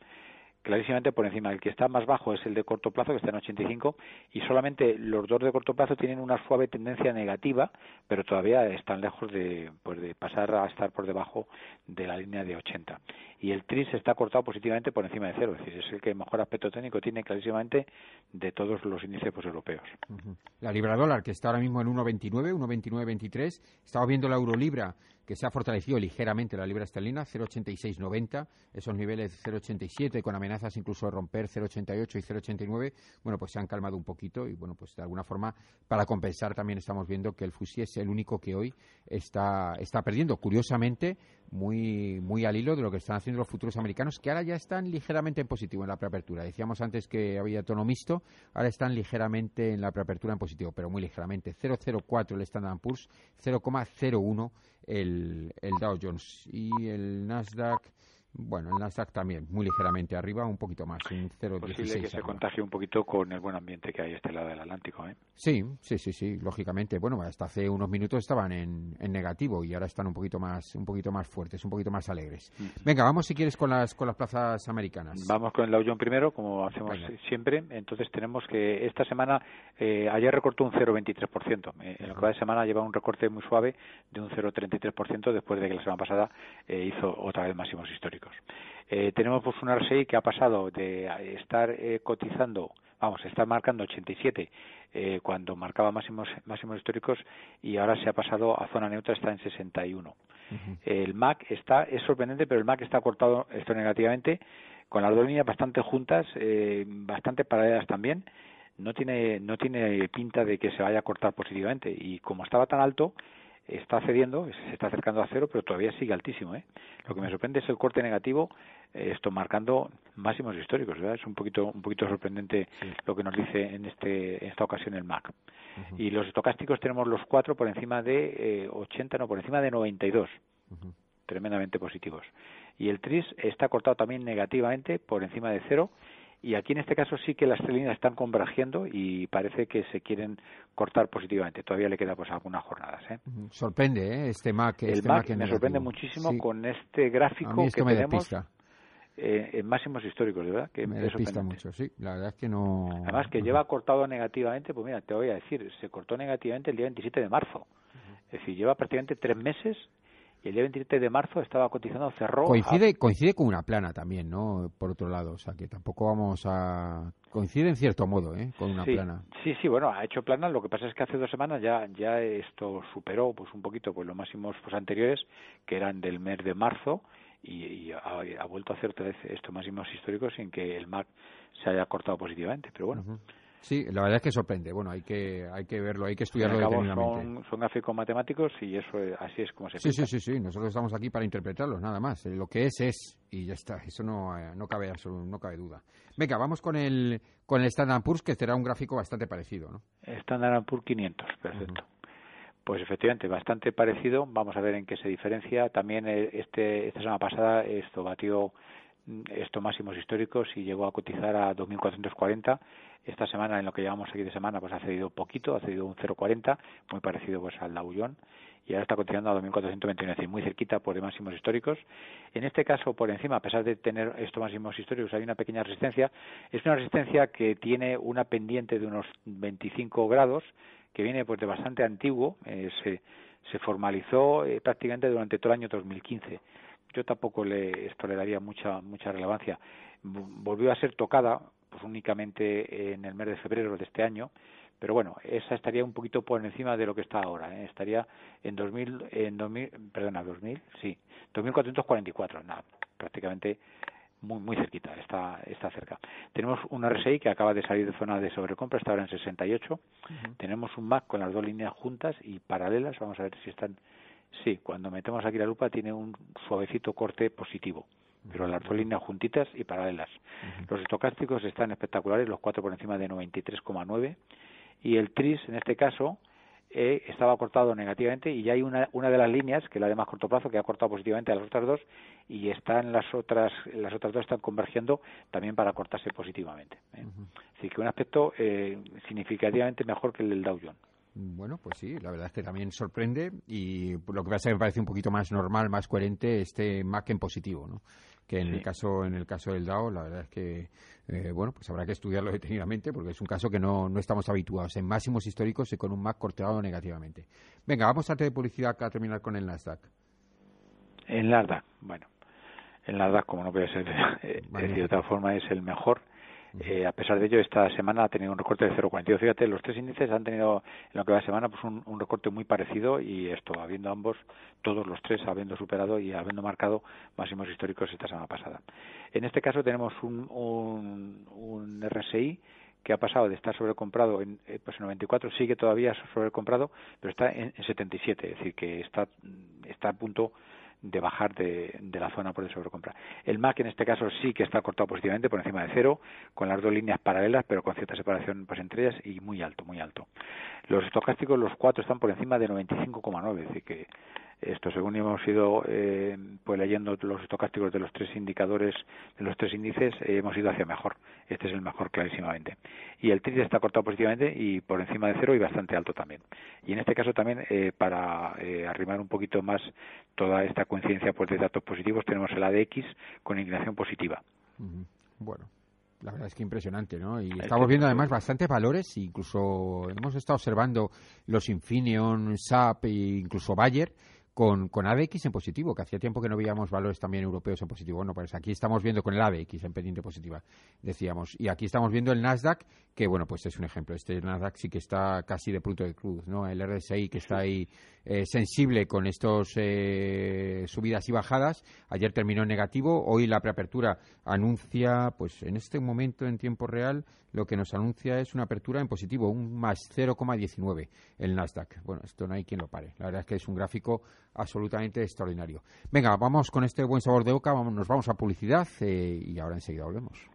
clarísimamente por encima. El que está más bajo es el de corto plazo, que está en 85, y solamente los dos de corto plazo tienen una suave tendencia negativa, pero todavía están lejos de, pues de pasar a estar por debajo de la línea de 80. Y el TRIS está cortado positivamente por encima de cero, es decir, es el que mejor aspecto técnico tiene clarísimamente de todos los índices europeos. La libra dólar, que está ahora mismo en 1,29, 1,29,23, estaba viendo la euro libra que se ha fortalecido ligeramente la libra esterlina, 0,8690, esos niveles 0,87 con amenazas incluso de romper 0,88 y 0,89, bueno, pues se han calmado un poquito y bueno, pues de alguna forma para compensar también estamos viendo que el FUSI es el único que hoy está, está perdiendo. Curiosamente, muy, muy al hilo de lo que están haciendo los futuros americanos, que ahora ya están ligeramente en positivo en la preapertura. Decíamos antes que había tono mixto, ahora están ligeramente en la preapertura en positivo, pero muy ligeramente. 0,04 el Standard Poor's, 0,01 el, el Dow Jones y el Nasdaq bueno, el Nasdaq también, muy ligeramente arriba, un poquito más, un 0,16. Posible que se contagie un poquito con el buen ambiente que hay a este lado del Atlántico, ¿eh? Sí, sí, sí, sí, lógicamente. Bueno, hasta hace unos minutos estaban en, en, negativo y ahora están un poquito más, un poquito más fuertes, un poquito más alegres. Venga, vamos si quieres con las, con las plazas americanas. Vamos con el Dow Jones primero, como hacemos siempre. Entonces tenemos que esta semana, eh, ayer recortó un 0,23%. Eh, en lo que va de semana lleva un recorte muy suave de un 0,33% después de que la semana pasada eh, hizo otra vez máximos históricos. Eh, tenemos pues una RSI que ha pasado de estar eh, cotizando, vamos, estar marcando 87 eh, cuando marcaba máximos máximos históricos y ahora se ha pasado a zona neutra, está en 61. El MAC está, es sorprendente, pero el MAC está cortado esto negativamente, con las dos líneas bastante juntas, bastante paralelas también. No tiene, no tiene pinta de que se vaya a cortar positivamente y como estaba tan alto, está cediendo, se está acercando a cero, pero todavía sigue altísimo. ¿eh? Lo que me sorprende es el corte negativo, eh, esto marcando máximos históricos. ¿verdad? Es un poquito, un poquito sorprendente lo que nos dice en, este, en esta ocasión el MAC. Y los estocásticos tenemos los cuatro por encima de eh, 80, no, por encima de 92. Tremendamente positivos. Y el TRIS está cortado también negativamente por encima de cero y aquí en este caso sí que las tres líneas están convergiendo y parece que se quieren cortar positivamente. Todavía le queda pues algunas jornadas. ¿eh? Sorprende ¿eh? este MAC. El este MAC, me sorprende muchísimo con este gráfico que me tenemos eh, en máximos históricos, verdad. Que me despista mucho, sí. La verdad es que no. Además que lleva cortado negativamente, pues mira, te voy a decir, se cortó negativamente el día 27 de marzo. Es decir, lleva prácticamente tres meses y el día 27 de marzo estaba cotizando, cerró. Coincide, coincide con una plana también, ¿no? Por otro lado, o sea que tampoco vamos a. Coincide en cierto modo, ¿eh? Con una plana. Sí, sí, bueno, ha hecho plana. Lo que pasa es que hace dos semanas ya, ya esto superó, pues un poquito, pues los máximos pues, anteriores, que eran del mes de marzo, y, ha, vuelto a hacer otra vez estos máximos históricos sin que el MAC se haya cortado positivamente. Pero bueno. Sí, la verdad es que sorprende. Bueno, hay que hay que verlo, hay que estudiarlo detenidamente. Son, son gráficos matemáticos y eso así es como se Sí, sí, sí, sí. Nosotros estamos aquí para interpretarlos, nada más. Eh, lo que es es y ya está. Eso no, eh, no cabe no cabe duda. Venga, vamos con el con el Standard Poor's que será un gráfico bastante parecido, ¿no? Standard Poor's 500, perfecto. Pues efectivamente, bastante parecido. Vamos a ver en qué se diferencia. También eh, este esta semana pasada esto batió estos máximos históricos y llegó a cotizar a 2.440 esta semana, en lo que llevamos aquí de semana, pues ha cedido poquito, ha cedido un 0,40, muy parecido pues al Dow Jones, y ahora está cotizando a 2.421, es decir, muy cerquita por de máximos históricos. En este caso, por encima, a pesar de tener estos máximos históricos, hay una pequeña resistencia. Es una resistencia que tiene una pendiente de unos 25 grados, que viene pues de bastante antiguo, eh, se, se formalizó eh, prácticamente durante todo el año 2015 yo tampoco le, esto le daría mucha mucha relevancia. Volvió a ser tocada pues únicamente en el mes de febrero de este año, pero bueno, esa estaría un poquito por encima de lo que está ahora, ¿eh? estaría en 2000, en 2000, perdona, 2000, sí, 2444, nada, prácticamente muy muy cerquita, está está cerca. Tenemos un RSI que acaba de salir de zona de sobrecompra, está ahora en 68. Tenemos un MAC con las dos líneas juntas y paralelas, vamos a ver si están Sí, cuando metemos aquí la lupa tiene un suavecito corte positivo pero las dos líneas juntitas y paralelas. Los estocásticos están espectaculares, los cuatro por encima de 93,9 y el TRIS en este caso eh, estaba cortado negativamente y ya hay una, una de las líneas, que es la de más corto plazo, que ha cortado positivamente a las otras dos y están las otras las otras dos están convergiendo también para cortarse positivamente. ¿eh? Así que un aspecto eh, significativamente mejor que el del Dow Jones. Bueno, pues sí, la verdad es que también sorprende y lo que pasa es que me parece un poquito más normal, más coherente este Mac en positivo, ¿no? que en el caso en el caso del DAO la verdad es que eh, bueno pues habrá que estudiarlo detenidamente porque es un caso que no, no estamos habituados. En máximos históricos y con un MAC corteado negativamente. Venga vamos antes de publicidad a terminar con el Nasdaq. El Nasdaq bueno. El Nasdaq como no puede ser eh, de otra forma es el mejor Eh, a pesar de ello, esta semana ha tenido un recorte de 0,42. Fíjate, los tres índices han tenido en lo que va de semana pues un, recorte muy parecido y esto, habiendo ambos, todos los tres habiendo superado y habiendo marcado máximos históricos esta semana pasada. En este caso tenemos un, un, un RSI que ha pasado de estar sobrecomprado en, eh, pues en 94, sigue todavía sobrecomprado, pero está en, en 77, es decir, que está, está a punto de bajar de, de, la zona por el sobrecompra. El MAC en este caso sí que está cortado positivamente por encima de cero, con las dos líneas paralelas, pero con cierta separación pues, entre ellas y muy alto, muy alto. Los estocásticos, los cuatro, están por encima de 95,9, es decir, que esto, según hemos ido eh, pues leyendo los estocásticos de los tres indicadores, de los tres índices, eh, hemos ido hacia mejor. Este es el mejor clarísimamente. Y el TRIS está cortado positivamente y por encima de cero y bastante alto también. Y en este caso también, eh, para eh, arrimar un poquito más toda esta coincidencia pues, de datos positivos, tenemos el ADX con inclinación positiva. Bueno, la verdad es que impresionante, ¿no? Y estamos viendo además bastantes valores, incluso hemos estado observando los Infineon, SAP e incluso Bayer, con, con ABX en positivo, que hacía tiempo que no veíamos valores también europeos en positivo. Bueno, pues aquí estamos viendo con el ABX en pendiente positiva, decíamos. Y aquí estamos viendo el Nasdaq, que bueno, pues es un ejemplo. Este Nasdaq sí que está casi de punto de cruz, ¿no? El RSI que está ahí eh, sensible con estos eh, subidas y bajadas. Ayer terminó en negativo, hoy la preapertura anuncia, pues en este momento en tiempo real, lo que nos anuncia es una apertura en positivo, un más 0,19 el Nasdaq. Bueno, esto no hay quien lo pare. La verdad es que es un gráfico absolutamente extraordinario. Venga, vamos con este buen sabor de boca, vamos, nos vamos a publicidad eh, y ahora enseguida volvemos.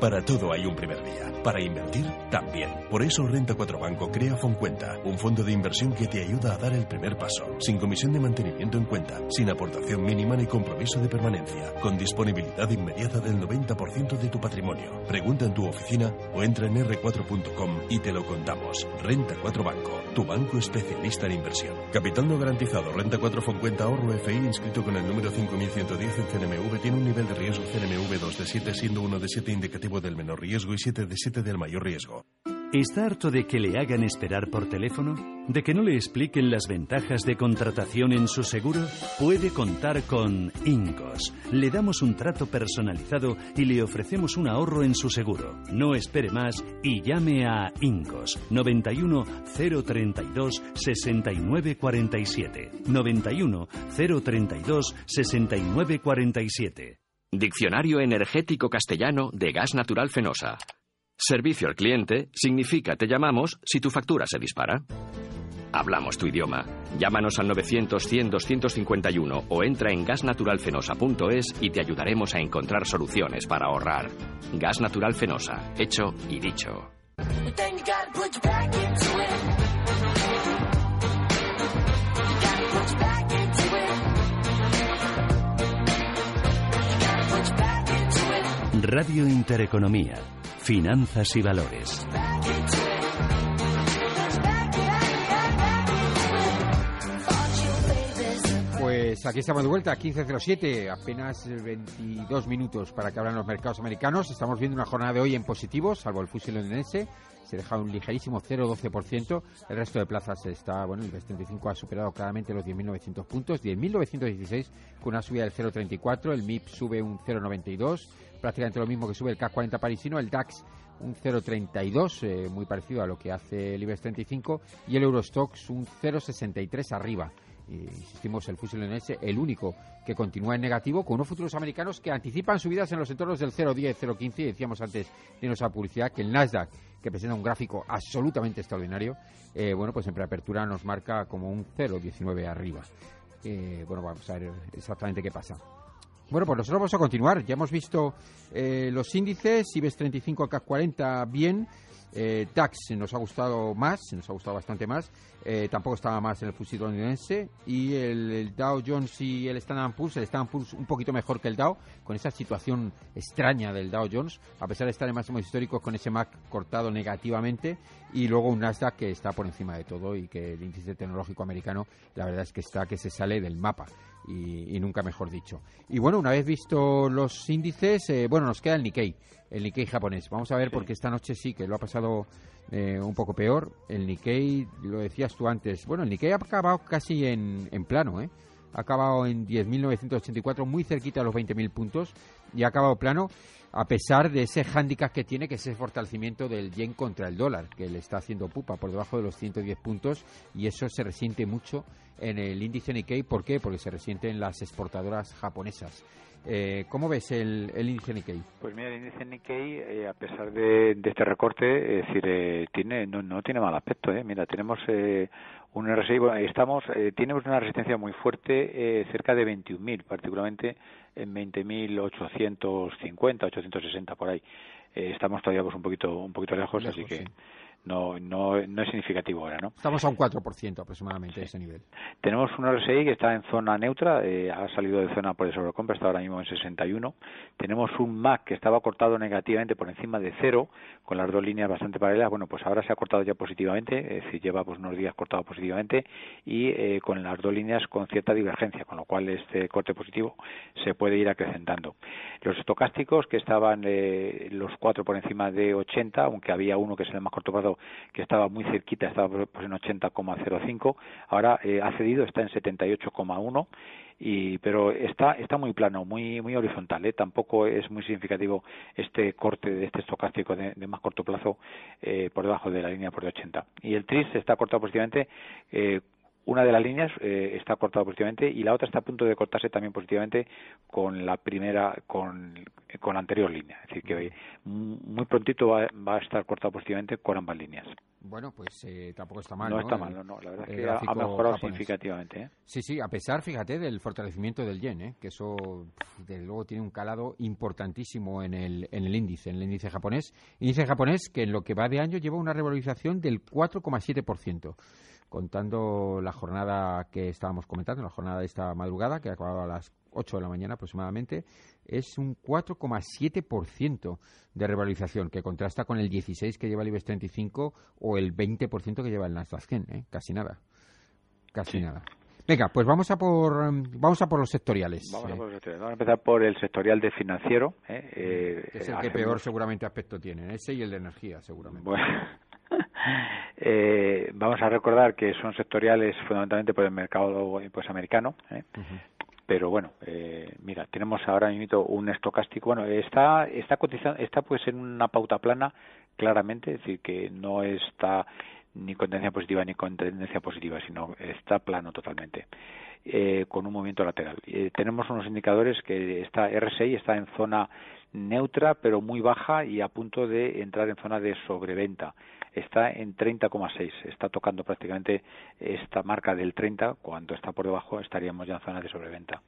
Para todo hay un primer día. Para invertir, también. Por eso Renta 4 Banco crea Foncuenta, un fondo de inversión que te ayuda a dar el primer paso, sin comisión de mantenimiento en cuenta, sin aportación mínima ni compromiso de permanencia, con disponibilidad inmediata del 90% de tu patrimonio. Pregunta en tu oficina o entra en r4.com y te lo contamos. Renta 4 Banco, tu banco especialista en inversión. Capital no garantizado. Renta 4 Foncuenta ahorro FI inscrito con el número 5110 en CNMV tiene un nivel de riesgo CNMV 2 de 7, siendo 1 de 7 indicativo del menor riesgo y 7 de 7 del mayor riesgo. ¿Está harto de que le hagan esperar por teléfono? ¿De que no le expliquen las ventajas de contratación en su seguro? Puede contar con Incos. Le damos un trato personalizado y le ofrecemos un ahorro en su seguro. No espere más y llame a Incos 91 032 6947. 91 032 6947. Diccionario Energético Castellano de Gas Natural Fenosa. Servicio al cliente significa te llamamos si tu factura se dispara. Hablamos tu idioma. Llámanos al 900-100-251 o entra en gasnaturalfenosa.es y te ayudaremos a encontrar soluciones para ahorrar. Gas Natural Fenosa, hecho y dicho. Radio Intereconomía, Finanzas y Valores. Pues aquí estamos de vuelta, 15.07, apenas 22 minutos para que abran los mercados americanos. Estamos viendo una jornada de hoy en positivo, salvo el fusil londinense, se deja un ligerísimo 0,12%. El resto de plazas está, bueno, el 35 ha superado claramente los 10.900 puntos, 10.916 con una subida del 0,34, el MIP sube un 0,92 prácticamente lo mismo que sube el CAC 40 parisino, el DAX un 0,32, eh, muy parecido a lo que hace el IBEX 35, y el Eurostox un 0,63 arriba. Y, insistimos, el fusil ese, el único que continúa en negativo, con unos futuros americanos que anticipan subidas en los entornos del 0,10, 0,15, y decíamos antes de nuestra publicidad que el Nasdaq, que presenta un gráfico absolutamente extraordinario, eh, bueno, pues en preapertura nos marca como un 0,19 arriba. Eh, bueno, vamos a ver exactamente qué pasa. Bueno, pues nosotros vamos a continuar. Ya hemos visto eh, los índices, IBEX 35 a CAC 40 bien, eh, DAX nos ha gustado más, nos ha gustado bastante más, eh, tampoco estaba más en el fusil londinense. Y el, Dow Jones y el Standard Poor's, el Standard Poor's un poquito mejor que el Dow, con esa situación extraña del Dow Jones, a pesar de estar en máximos históricos con ese MAC cortado negativamente. Y luego un Nasdaq que está por encima de todo y que el índice tecnológico americano la verdad es que está que se sale del mapa y, nunca mejor dicho. Y bueno, una vez visto los índices, eh, bueno, nos queda el Nikkei, el Nikkei japonés. Vamos a ver porque esta noche sí que lo ha pasado eh, un poco peor. El Nikkei, lo decías tú antes, bueno, el Nikkei ha acabado casi en, en plano, ¿eh? Ha acabado en 10.984, muy cerquita de los 20.000 puntos. y ha acabado plano a pesar de ese hándicap que tiene, que es ese fortalecimiento del yen contra el dólar, que le está haciendo pupa por debajo de los 110 puntos y eso se resiente mucho en el índice Nikkei. ¿Por qué? Porque se resiente en las exportadoras japonesas. Eh, ¿Cómo ves el, índice Nikkei? Pues mira, el índice Nikkei, eh, a pesar de, este recorte, es decir, eh, tiene, no, tiene mal aspecto. Eh. Mira, tenemos un RSI, estamos, tenemos una resistencia muy fuerte, cerca de 21.000, particularmente en 20.850, 860 por ahí. estamos todavía pues, un poquito un poquito lejos, así que no, no, no es significativo ahora, ¿no? Estamos a un 4% aproximadamente de ese nivel. Tenemos un RSI que está en zona neutra, eh, ha salido de zona por el sobrecompra, está ahora mismo en 61. Tenemos un MAC que estaba cortado negativamente por encima de cero, con las dos líneas bastante paralelas. Bueno, pues ahora se ha cortado ya positivamente, es decir, lleva pues unos días cortado positivamente y eh, con las dos líneas con cierta divergencia, con lo cual este corte positivo se puede ir acrecentando. Los estocásticos que estaban eh, los cuatro por encima de 80, aunque había uno que es el más corto plazo que estaba muy cerquita, estaba pues en 80,05, ahora eh, ha cedido, está en 78,1 y pero está está muy plano, muy muy horizontal, ¿eh? tampoco es muy significativo este corte de este estocástico de, más corto plazo eh, por debajo de la línea por de 80. Y el TRIS está cortado positivamente eh, una de las líneas eh, está cortada positivamente y la otra está a punto de cortarse también positivamente con la primera, con, con la anterior línea. Es decir, que muy prontito va, a estar cortado positivamente con ambas líneas. Bueno, pues eh, tampoco está mal. No, está mal, no, la verdad es que ha, mejorado significativamente. ¿eh? Sí, sí, a pesar, fíjate, del fortalecimiento del yen, ¿eh? que eso, desde luego, tiene un calado importantísimo en el, en el índice, en el índice japonés. Índice japonés que en lo que va de año lleva una revalorización del 4,7% contando la jornada que estábamos comentando, la jornada de esta madrugada, que acababa a las 8 de la mañana aproximadamente, es un 4,7% de revalorización, que contrasta con el 16% que lleva el IBEX 35 o el 20% que lleva el Nasdaq ¿eh? casi nada. Casi nada. Venga, pues vamos a por vamos a por los sectoriales. Vamos, a, por los sectoriales. vamos a empezar por el sectorial de financiero. ¿eh? Eh, es el que peor seguramente aspecto tiene, ese y el de energía seguramente. Bueno, eh, vamos a recordar que son sectoriales fundamentalmente por el mercado pues americano, ¿eh? pero bueno, eh, mira, tenemos ahora mismo un estocástico, bueno, está está cotizando, está pues en una pauta plana claramente, es decir, que no está ni con tendencia positiva ni con tendencia positiva, sino está plano totalmente. Eh, con un movimiento lateral. Eh, tenemos unos indicadores que está RSI está en zona neutra pero muy baja y a punto de entrar en zona de sobreventa está en 30,6. Está tocando prácticamente esta marca del 30. Cuando está por debajo estaríamos ya en zona de sobreventa.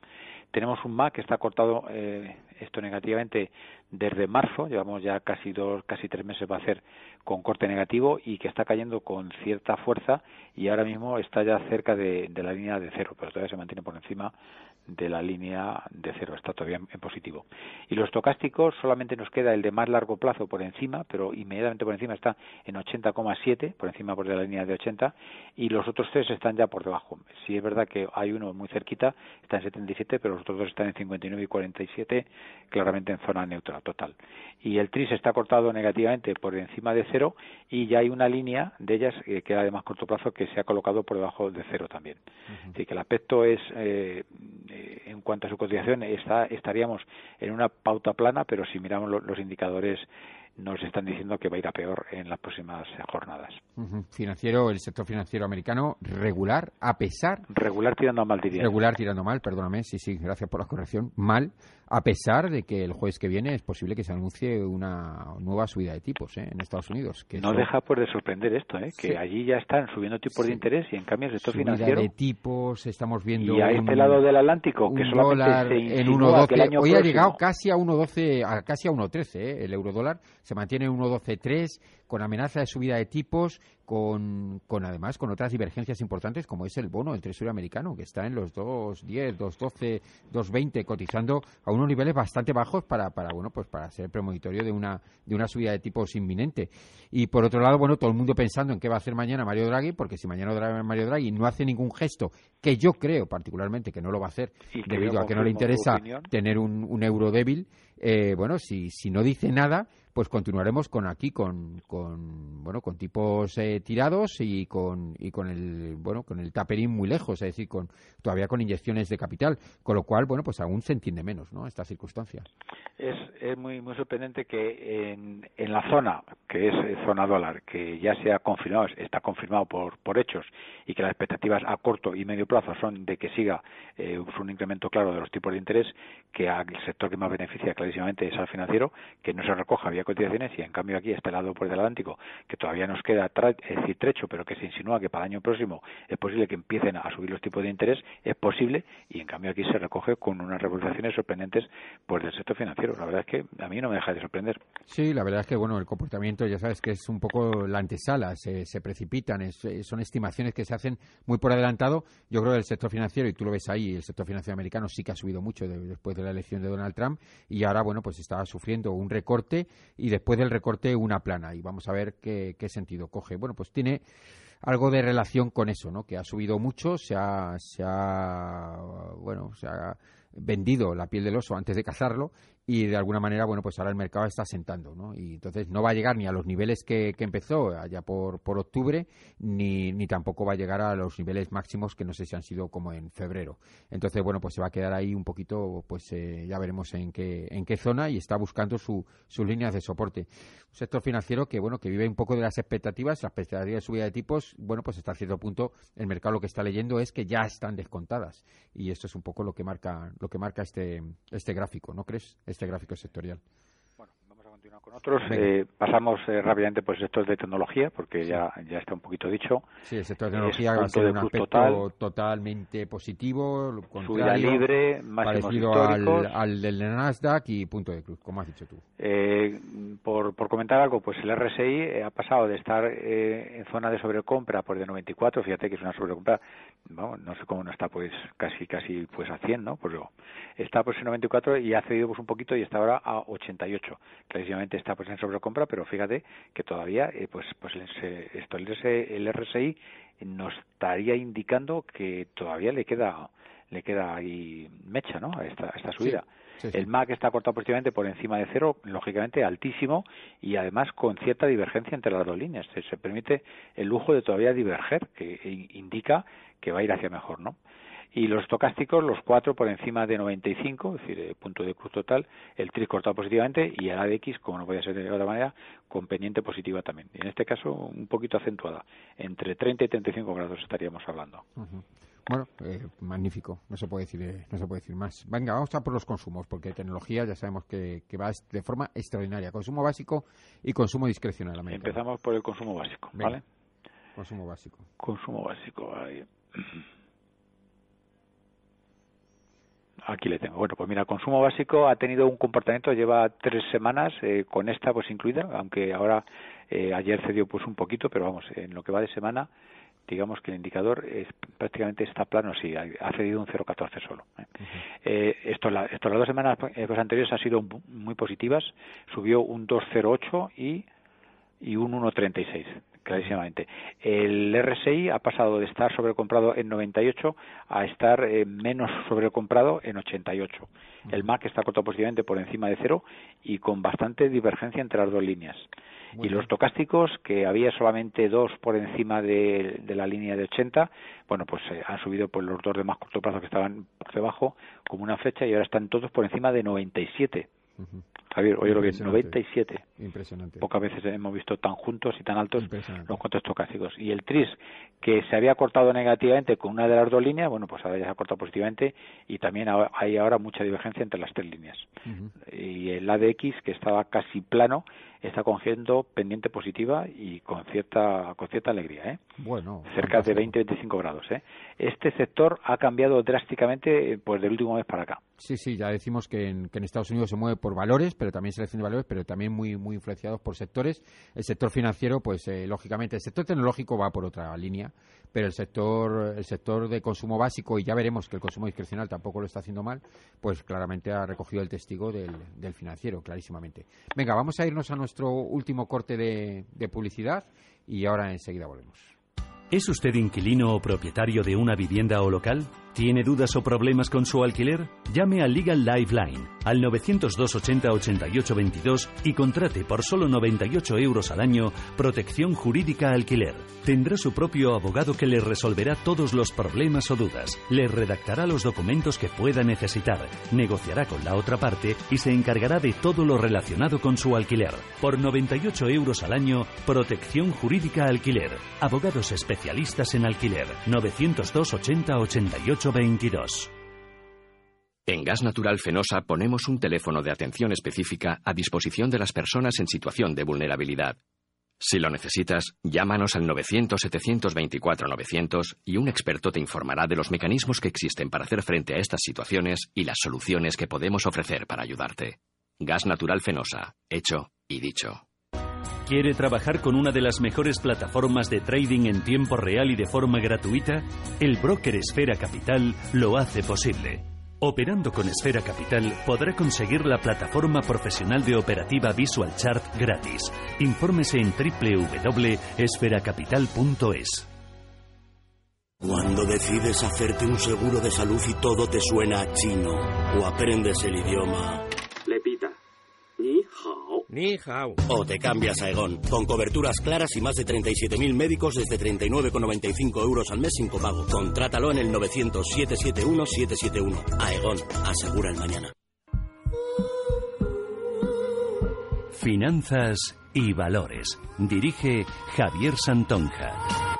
Tenemos un MAC que está cortado eh, esto negativamente desde marzo. Llevamos ya casi dos, casi tres meses va a hacer con corte negativo y que está cayendo con cierta fuerza y ahora mismo está ya cerca de la línea de cero, pero todavía se mantiene por encima de la línea de cero, está todavía en positivo. Y los tocásticos solamente nos queda el de más largo plazo por encima, pero inmediatamente por encima está en 80,7, por encima por de la línea de 80, y los otros tres están ya por debajo. Sí es verdad que hay uno muy cerquita, está en 77, pero los otros dos están en 59 y 47, claramente en zona neutra total. Y el TRIS está cortado negativamente por encima de cero y ya hay una línea de ellas eh, que era de más corto plazo que se ha colocado por debajo de cero también. Así que el aspecto es eh, eh, en cuanto a su cotización está, estaríamos en una pauta plana, pero si miramos los indicadores nos están diciendo que va a ir a peor en las próximas jornadas. Financiero, el sector financiero americano regular, a pesar. Regular tirando mal, diría. Regular tirando mal, perdóname, sí, sí, gracias por la corrección. Mal, a pesar de que el jueves que viene es posible que se anuncie una nueva subida de tipos ¿eh? en Estados Unidos. Que no deja por de sorprender esto, ¿eh? que allí ya están subiendo tipos de interés y en cambio el sector subida financiero. de tipos, estamos viendo. Y a este lado del Atlántico, que solamente dólar se en 1.12. Hoy ha llegado casi a 1.12, casi a 1.13 ¿eh? el euro dólar se mantiene en 1.12.3 con amenaza de subida de tipos, con, con además con otras divergencias importantes como es el bono del Tesoro americano que está en los 2.10, 2.12, 2.20 cotizando a unos niveles bastante bajos para, para bueno pues para ser premonitorio de una de una subida de tipos inminente. Y por otro lado, bueno, todo el mundo pensando en qué va a hacer mañana Mario Draghi, porque si mañana Mario Draghi no hace ningún gesto, que yo creo particularmente que no lo va a hacer debido a que no le interesa tener un, un euro débil, eh, bueno, si, si no dice nada, pues continuaremos con aquí con, con bueno con tipos eh, tirados y con y con el bueno con el taperín muy lejos, es decir, con todavía con inyecciones de capital, con lo cual bueno pues aún se entiende menos, ¿no? Esta circunstancia. Es, es muy muy sorprendente que en, en la zona que es zona dólar, que ya se ha confirmado, está confirmado por por hechos y que las expectativas a corto y medio plazo son de que siga eh, un incremento claro de los tipos de interés, que el sector que más beneficia clarísimamente es al financiero, que no se recoja cotizaciones y en cambio aquí este lado por el Atlántico, que todavía nos queda es decir, trecho, pero que se insinúa que para el año próximo es posible que empiecen a subir los tipos de interés, es posible y en cambio aquí se recoge con unas revoluciones sorprendentes pues del sector financiero. La verdad es que a mí no me deja de sorprender. Sí, la verdad es que bueno, el comportamiento ya sabes que es un poco la antesala, se, se precipitan, son estimaciones que se hacen muy por adelantado. Yo creo que el sector financiero, y tú lo ves ahí, el sector financiero americano sí que ha subido mucho después de la elección de Donald Trump y ahora, bueno, pues está sufriendo un recorte y después del recorte una plana y vamos a ver qué, sentido coge. Bueno, pues tiene algo de relación con eso, ¿no? Que ha subido mucho, se ha, se ha bueno, se ha vendido la piel del oso antes de cazarlo y de alguna manera, bueno, pues ahora el mercado está sentando, ¿no? Y entonces no va a llegar ni a los niveles que, empezó allá por, por octubre, ni, ni tampoco va a llegar a los niveles máximos que no sé si han sido como en febrero. Entonces, bueno, pues se va a quedar ahí un poquito, pues eh, ya veremos en qué, en qué zona y está buscando su, sus líneas de soporte. Un sector financiero que, bueno, que vive un poco de las expectativas, las expectativas de subida de tipos, bueno, pues hasta cierto punto el mercado lo que está leyendo es que ya están descontadas. Y esto es un poco lo que marca, lo que marca este, este gráfico, ¿no crees? este gráfico sectorial. Continuar con otros. Eh, pasamos eh, rápidamente pues sectores de tecnología, porque ya, ya está un poquito dicho. Sí, el sector de tecnología va a ser un aspecto totalmente positivo, subida libre, parecido al, al, del Nasdaq y punto de cruz, como has dicho tú. Eh, por, por comentar algo, pues el RSI ha pasado de estar en zona de sobrecompra por de 94, fíjate que es una sobrecompra, no sé cómo no está pues casi casi pues a 100, ¿no? Pues está pues en 94 y ha cedido pues un poquito y está ahora a 88. Clarísimamente está pues en sobrecompra, pero fíjate que todavía eh, pues pues esto el, RSI nos estaría indicando que todavía le queda le queda ahí mecha, ¿no? A esta, esta subida. El MAC está cortado positivamente por encima de cero, lógicamente altísimo y además con cierta divergencia entre las dos líneas. Se, se permite el lujo de todavía diverger, que indica que va a ir hacia mejor, ¿no? Y los estocásticos, los cuatro por encima de 95, es decir, punto de cruz total, el TRIS cortado positivamente y el ADX, como no podía ser de otra manera, con pendiente positiva también. Y en este caso, un poquito acentuada. Entre 30 y 35 grados estaríamos hablando. Bueno, eh, magnífico, no se puede decir eh, no se puede decir más. Venga, vamos a por los consumos, porque tecnología ya sabemos que, que va de forma extraordinaria. Consumo básico y consumo discrecional. Empezamos por el consumo básico, ¿vale? Consumo básico. Consumo básico. Ahí. Aquí le tengo. Bueno, pues mira, consumo básico ha tenido un comportamiento, lleva tres semanas eh, con esta pues incluida, aunque ahora eh, ayer cedió pues un poquito, pero vamos, en lo que va de semana, digamos que el indicador es, prácticamente está plano, sí, ha cedido un 0,14 solo. ¿eh? esto, la, esto, las dos semanas pues, anteriores han sido muy positivas, subió un 2,08 y, y un 1,36 clarísimamente. El RSI ha pasado de estar sobrecomprado en 98 a estar eh, menos sobrecomprado en 88. El MAC está cortado positivamente por encima de cero y con bastante divergencia entre las dos líneas. y los tocásticos, que había solamente dos por encima de, la línea de 80, bueno, pues eh, han subido por los dos de más corto plazo que estaban por debajo como una flecha y ahora están todos por encima de 97. Javier, oye lo bien, 97. Impresionante. Pocas veces hemos visto tan juntos y tan altos los cuantos estocásticos. Y el TRIS, que se había cortado negativamente con una de las dos líneas, bueno, pues ahora ya se ha cortado positivamente y también hay ahora mucha divergencia entre las tres líneas. Y el ADX, que estaba casi plano, está cogiendo pendiente positiva y con cierta con cierta alegría, ¿eh? Bueno, cerca de 20-25 grados, ¿eh? Este sector ha cambiado drásticamente pues del último mes para acá. Sí, sí, ya decimos que en, que en Estados Unidos se mueve por valores, pero también selección de valores, pero también muy muy influenciados por sectores. El sector financiero, pues eh, lógicamente, el sector tecnológico va por otra línea, pero el sector el sector de consumo básico y ya veremos que el consumo discrecional tampoco lo está haciendo mal, pues claramente ha recogido el testigo del, del financiero, clarísimamente. Venga, vamos a irnos a nuestro último corte de, de publicidad y ahora enseguida volvemos. ¿Es usted inquilino o propietario de una vivienda o local? ¿Tiene dudas o problemas con su alquiler? Llame a Legal Lifeline al 902 80 88 22 y contrate por solo 98 euros al año protección jurídica alquiler. Tendrá su propio abogado que le resolverá todos los problemas o dudas, le redactará los documentos que pueda necesitar, negociará con la otra parte y se encargará de todo lo relacionado con su alquiler. Por 98 euros al año, protección jurídica alquiler. Abogados especialistas en alquiler. 902 80 88 en Gas Natural Fenosa ponemos un teléfono de atención específica a disposición de las personas en situación de vulnerabilidad. Si lo necesitas, llámanos al 900-724-900 y un experto te informará de los mecanismos que existen para hacer frente a estas situaciones y las soluciones que podemos ofrecer para ayudarte. Gas Natural Fenosa, hecho y dicho. ¿Quiere trabajar con una de las mejores plataformas de trading en tiempo real y de forma gratuita? El broker Esfera Capital lo hace posible. Operando con Esfera Capital podrá conseguir la plataforma profesional de operativa Visual Chart gratis. Infórmese en www.esferacapital.es. Cuando decides hacerte un seguro de salud y todo te suena a chino o aprendes el idioma ni hao. O te cambias a Egon, con coberturas claras y más de 37.000 médicos desde 39,95 euros al mes sin copago. Contrátalo en el 900-771-771. Aegon, asegura el mañana. Finanzas y valores. Dirige Javier Santonja.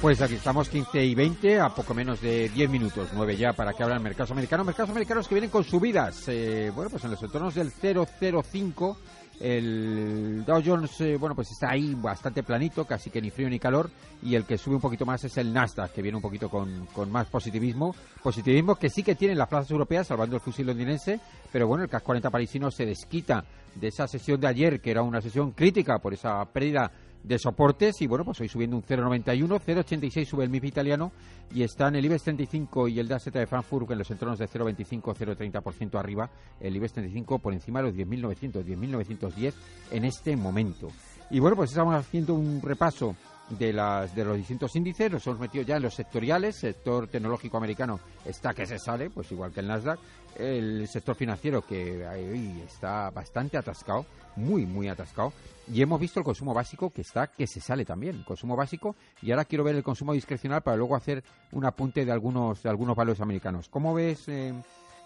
Pues aquí estamos 15 y 20, a poco menos de 10 minutos, 9 ya, para que hablan mercados americanos. Mercados americanos que vienen con subidas. Eh, bueno, pues en los entornos del 005, el Dow Jones, eh, bueno, pues está ahí bastante planito, casi que ni frío ni calor. Y el que sube un poquito más es el Nasdaq, que viene un poquito con, con más positivismo. Positivismo que sí que tienen las plazas europeas, salvando el fusil londinense. Pero bueno, el CAC 40 parisino se desquita de esa sesión de ayer, que era una sesión crítica por esa pérdida de soportes y bueno, pues hoy subiendo un 0,91, 0,86 sube el MIP italiano y están el IBEX 35 y el DAX de Frankfurt en los entornos de 0,25, 0,30% arriba, el IBEX 35 por encima de los 10.900, 10.910 en este momento. Y bueno, pues estamos haciendo un repaso de, las, de los distintos índices, los hemos metido ya en los sectoriales, sector tecnológico americano está que se sale, pues igual que el Nasdaq, el sector financiero que ahí está bastante atascado, muy, muy atascado, y hemos visto el consumo básico que está que se sale también, el consumo básico, y ahora quiero ver el consumo discrecional para luego hacer un apunte de algunos, de algunos valores americanos. ¿Cómo ves, eh,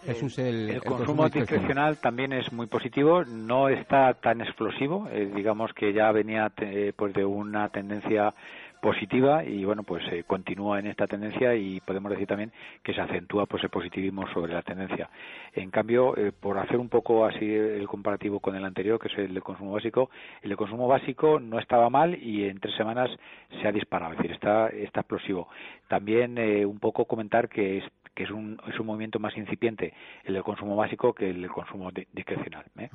Jesús, el, el, consumo, discrecional? también es muy positivo, no está tan explosivo, eh, digamos que ya venía eh, pues de una tendencia positiva y bueno pues eh, continúa en esta tendencia y podemos decir también que se acentúa pues el positivismo sobre la tendencia. En cambio eh, por hacer un poco así el comparativo con el anterior que es el de consumo básico el de consumo básico no estaba mal y en tres semanas se ha disparado es decir está está explosivo. También eh, un poco comentar que es que es un, es un movimiento más incipiente el del consumo básico que el del consumo discrecional. ¿eh?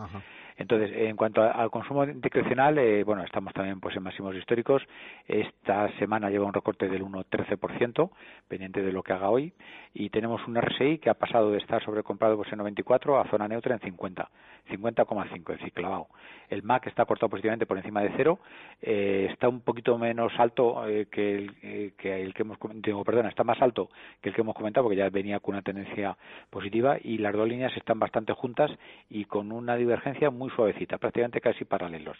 Entonces, en cuanto al consumo discrecional, eh, bueno, estamos también pues en máximos históricos. Esta semana lleva un recorte del 1,13%, pendiente de lo que haga hoy, y tenemos un RSI que ha pasado de estar sobrecomprado pues, en 94 a zona neutra en 50, 50,5, es decir, clavado. El MAC está cortado positivamente por encima de cero, eh, está un poquito menos alto eh, que, el, que el que hemos digo, perdona, está más alto que el que hemos comentado porque ya venía con una tendencia positiva y las dos líneas están bastante juntas y con una divergencia muy suavecita, prácticamente casi paralelos.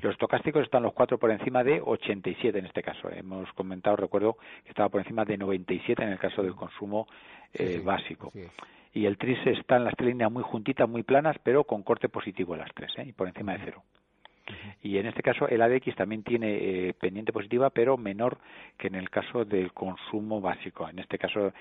Los estocásticos están los cuatro por encima de 87 en este caso. Hemos comentado, recuerdo, que estaba por encima de 97 en el caso del consumo básico y el TRIS está en las tres líneas muy juntitas, muy planas, pero con corte positivo las tres, ¿eh? y por encima de cero. Y en este caso el ADX también tiene eh, pendiente positiva, pero menor que en el caso del consumo básico. En este caso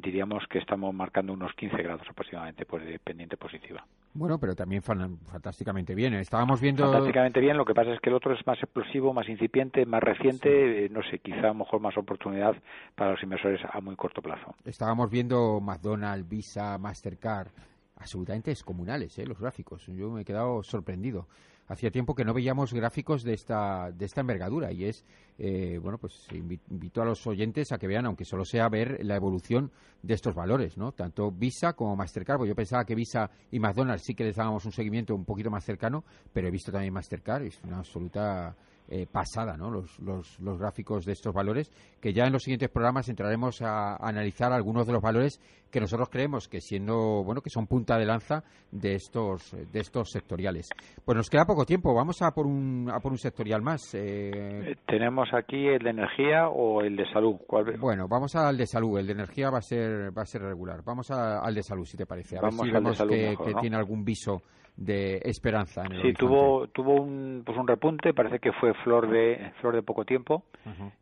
diríamos que estamos marcando unos 15 grados aproximadamente por de pendiente positiva. Bueno, pero también fantásticamente bien. ¿eh? Estábamos viendo. Fantásticamente bien. Lo que pasa es que el otro es más explosivo, más incipiente, más reciente. Eh, no sé, quizá a lo mejor más oportunidad para los inversores a muy corto plazo. Estábamos viendo McDonald's, Visa, Mastercard, absolutamente descomunales, ¿eh? los gráficos. Yo me he quedado sorprendido hacía tiempo que no veíamos gráficos de esta, de esta envergadura y es, eh, bueno, pues invito a los oyentes a que vean, aunque solo sea ver la evolución de estos valores, ¿no? Tanto Visa como Mastercard, porque yo pensaba que Visa y McDonald's sí que les dábamos un seguimiento un poquito más cercano, pero he visto también Mastercard, es una absoluta eh, pasada, ¿no? Los, los, los, gráficos de estos valores, que ya en los siguientes programas entraremos a, analizar algunos de los valores que nosotros creemos que siendo, bueno, que son punta de lanza de estos, de estos sectoriales. Pues nos queda poco tiempo, vamos a por un, a por un sectorial más. Eh... eh tenemos aquí el de energía o el de salud. Bueno, vamos al de salud, el de energía va a ser, va a ser regular. Vamos al de salud, si te parece. A ver si vemos que, que tiene algún viso de esperanza. En sí, tuvo tuvo un, pues un repunte, parece que fue flor de flor de poco tiempo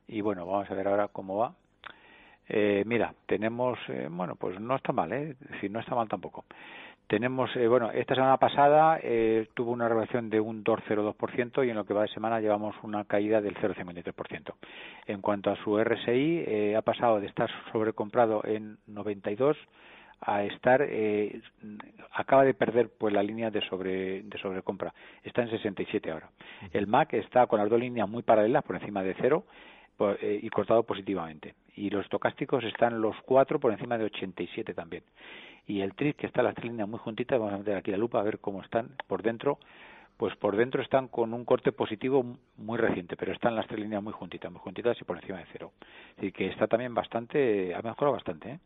y bueno, vamos a ver ahora cómo va. Eh, mira, tenemos, eh, bueno, pues no está mal, ¿eh? Es decir, no está mal tampoco. Tenemos, eh, bueno, esta semana pasada eh, tuvo una relación de un 2,02% y en lo que va de semana llevamos una caída del 0,53%. En cuanto a su RSI, eh, ha pasado de estar sobrecomprado en 92 a estar eh, acaba de perder pues la línea de sobre de sobrecompra está en 67 ahora el MAC está con las dos líneas muy paralelas por encima de cero eh, y cortado positivamente y los estocásticos están los cuatro por encima de 87 también y el TRIS que está las tres líneas muy juntitas vamos a meter aquí la lupa a ver cómo están por dentro pues por dentro están con un corte positivo muy reciente, pero están las tres líneas muy juntitas, muy juntitas y por encima de cero. Así que está también bastante, ha mejorado bastante. ¿eh?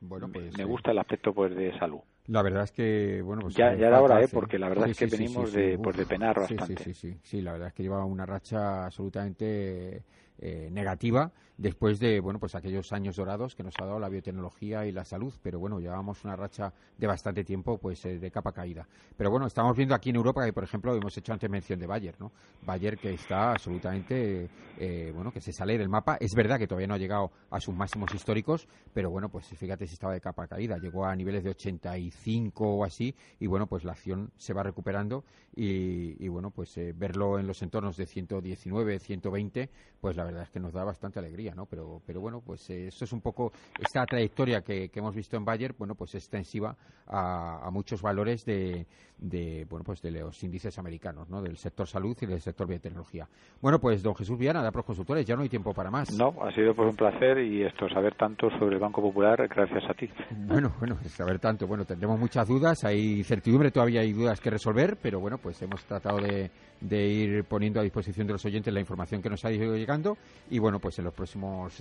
Bueno, pues, me gusta el aspecto pues de salud. La verdad es que, bueno, pues ya, ya era hora, ¿eh? Porque la verdad es que venimos de, pues de penar bastante. Sí, sí, sí, la verdad es que lleva una racha absolutamente eh, negativa después de bueno pues aquellos años dorados que nos ha dado la biotecnología y la salud pero bueno llevábamos una racha de bastante tiempo pues eh, de capa caída. Pero bueno estamos viendo aquí en Europa que por ejemplo hemos hecho antes mención de Bayer no Bayer que está absolutamente eh, bueno que se sale del mapa. Es verdad que todavía no ha llegado a sus máximos históricos pero bueno pues fíjate si estaba de capa caída. Llegó a niveles de 85 o así y bueno pues la acción se va recuperando y, y bueno pues verlo en los entornos de 119 120 pues la verdad es que nos da bastante alegría, ¿no? Pero, pero bueno, pues eh, eso es un poco esta trayectoria que, hemos visto en Bayer, bueno, pues extensiva a, muchos valores de, de, bueno, pues de los índices americanos, ¿no? Del sector salud y del sector biotecnología. Bueno, pues don Jesús Viana, de Apros Consultores, ya no hay tiempo para más. No, ha sido pues un placer y esto, saber tanto sobre el Banco Popular, gracias a ti. Bueno, bueno, saber tanto. Bueno, tendremos muchas dudas, hay incertidumbre, todavía hay dudas que resolver, pero bueno, pues hemos tratado de, de ir poniendo a disposición de los oyentes la información que nos ha ido llegando y bueno, pues en los próximos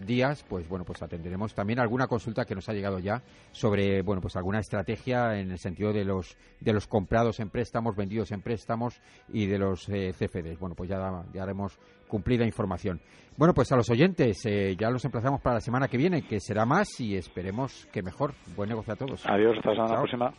días, pues bueno, pues atenderemos también alguna consulta que nos ha llegado ya sobre, bueno, pues alguna estrategia en el sentido de los de los comprados en préstamos, vendidos en préstamos y de los eh, CFDs. Bueno, pues ya, ya haremos cumplida información. Bueno, pues a los oyentes eh, ya los emplazamos para la semana que viene, que será más y esperemos que mejor. Buen negocio a todos. Adiós, hasta la próxima.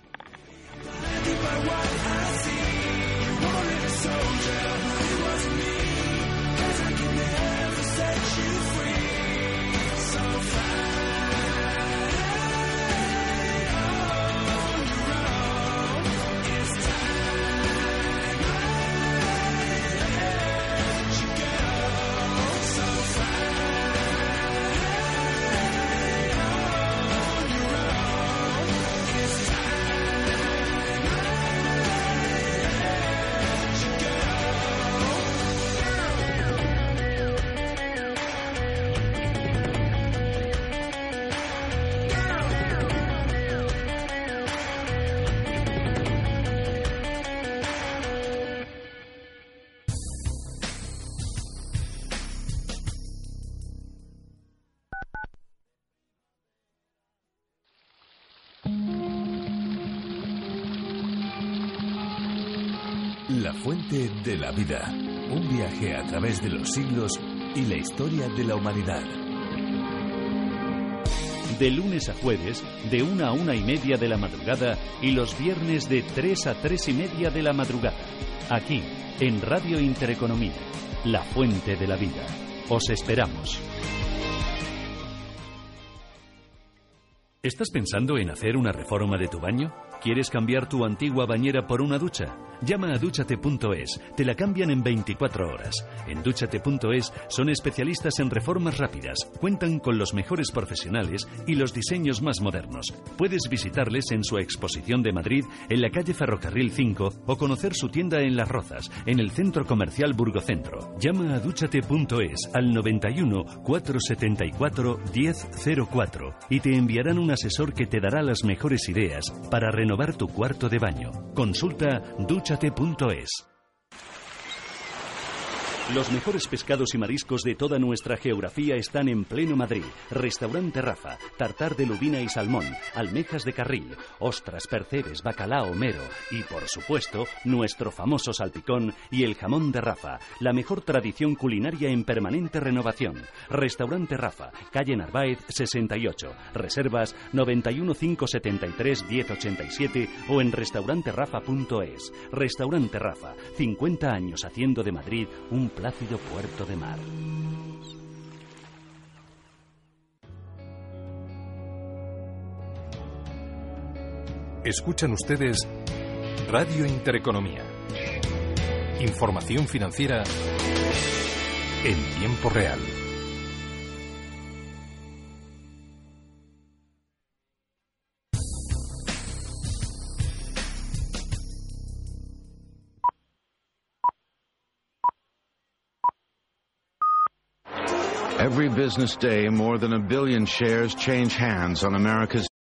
Siglos y la historia de la humanidad. De lunes a jueves, de una a una y media de la madrugada y los viernes de tres a tres y media de la madrugada. Aquí, en Radio Intereconomía, la fuente de la vida. Os esperamos. ¿Estás pensando en hacer una reforma de tu baño? ¿Quieres cambiar tu antigua bañera por una ducha? Llama a duchate.es, te la cambian en 24 horas. En duchate.es son especialistas en reformas rápidas, cuentan con los mejores profesionales y los diseños más modernos. Puedes visitarles en su exposición de Madrid en la calle Ferrocarril 5 o conocer su tienda en Las Rozas, en el centro comercial Burgocentro. Llama a duchate.es al 91 474 1004 y te enviarán un asesor que te dará las mejores ideas para renovar renovar tu cuarto de baño. Consulta duchate.es. Los mejores pescados y mariscos de toda nuestra geografía están en pleno Madrid. Restaurante Rafa, tartar de lubina y salmón, almejas de carril, ostras, percebes, bacalao, mero y, por supuesto, nuestro famoso salpicón y el jamón de Rafa, la mejor tradición culinaria en permanente renovación. Restaurante Rafa, calle Narváez 68. Reservas 91 573 1087 o en restauranterafa.es. Restaurante Rafa, 50 años haciendo de Madrid un plácido puerto de mar. Escuchan ustedes Radio Intereconomía. Información financiera en tiempo real. Every business day, more than a billion shares change hands on America's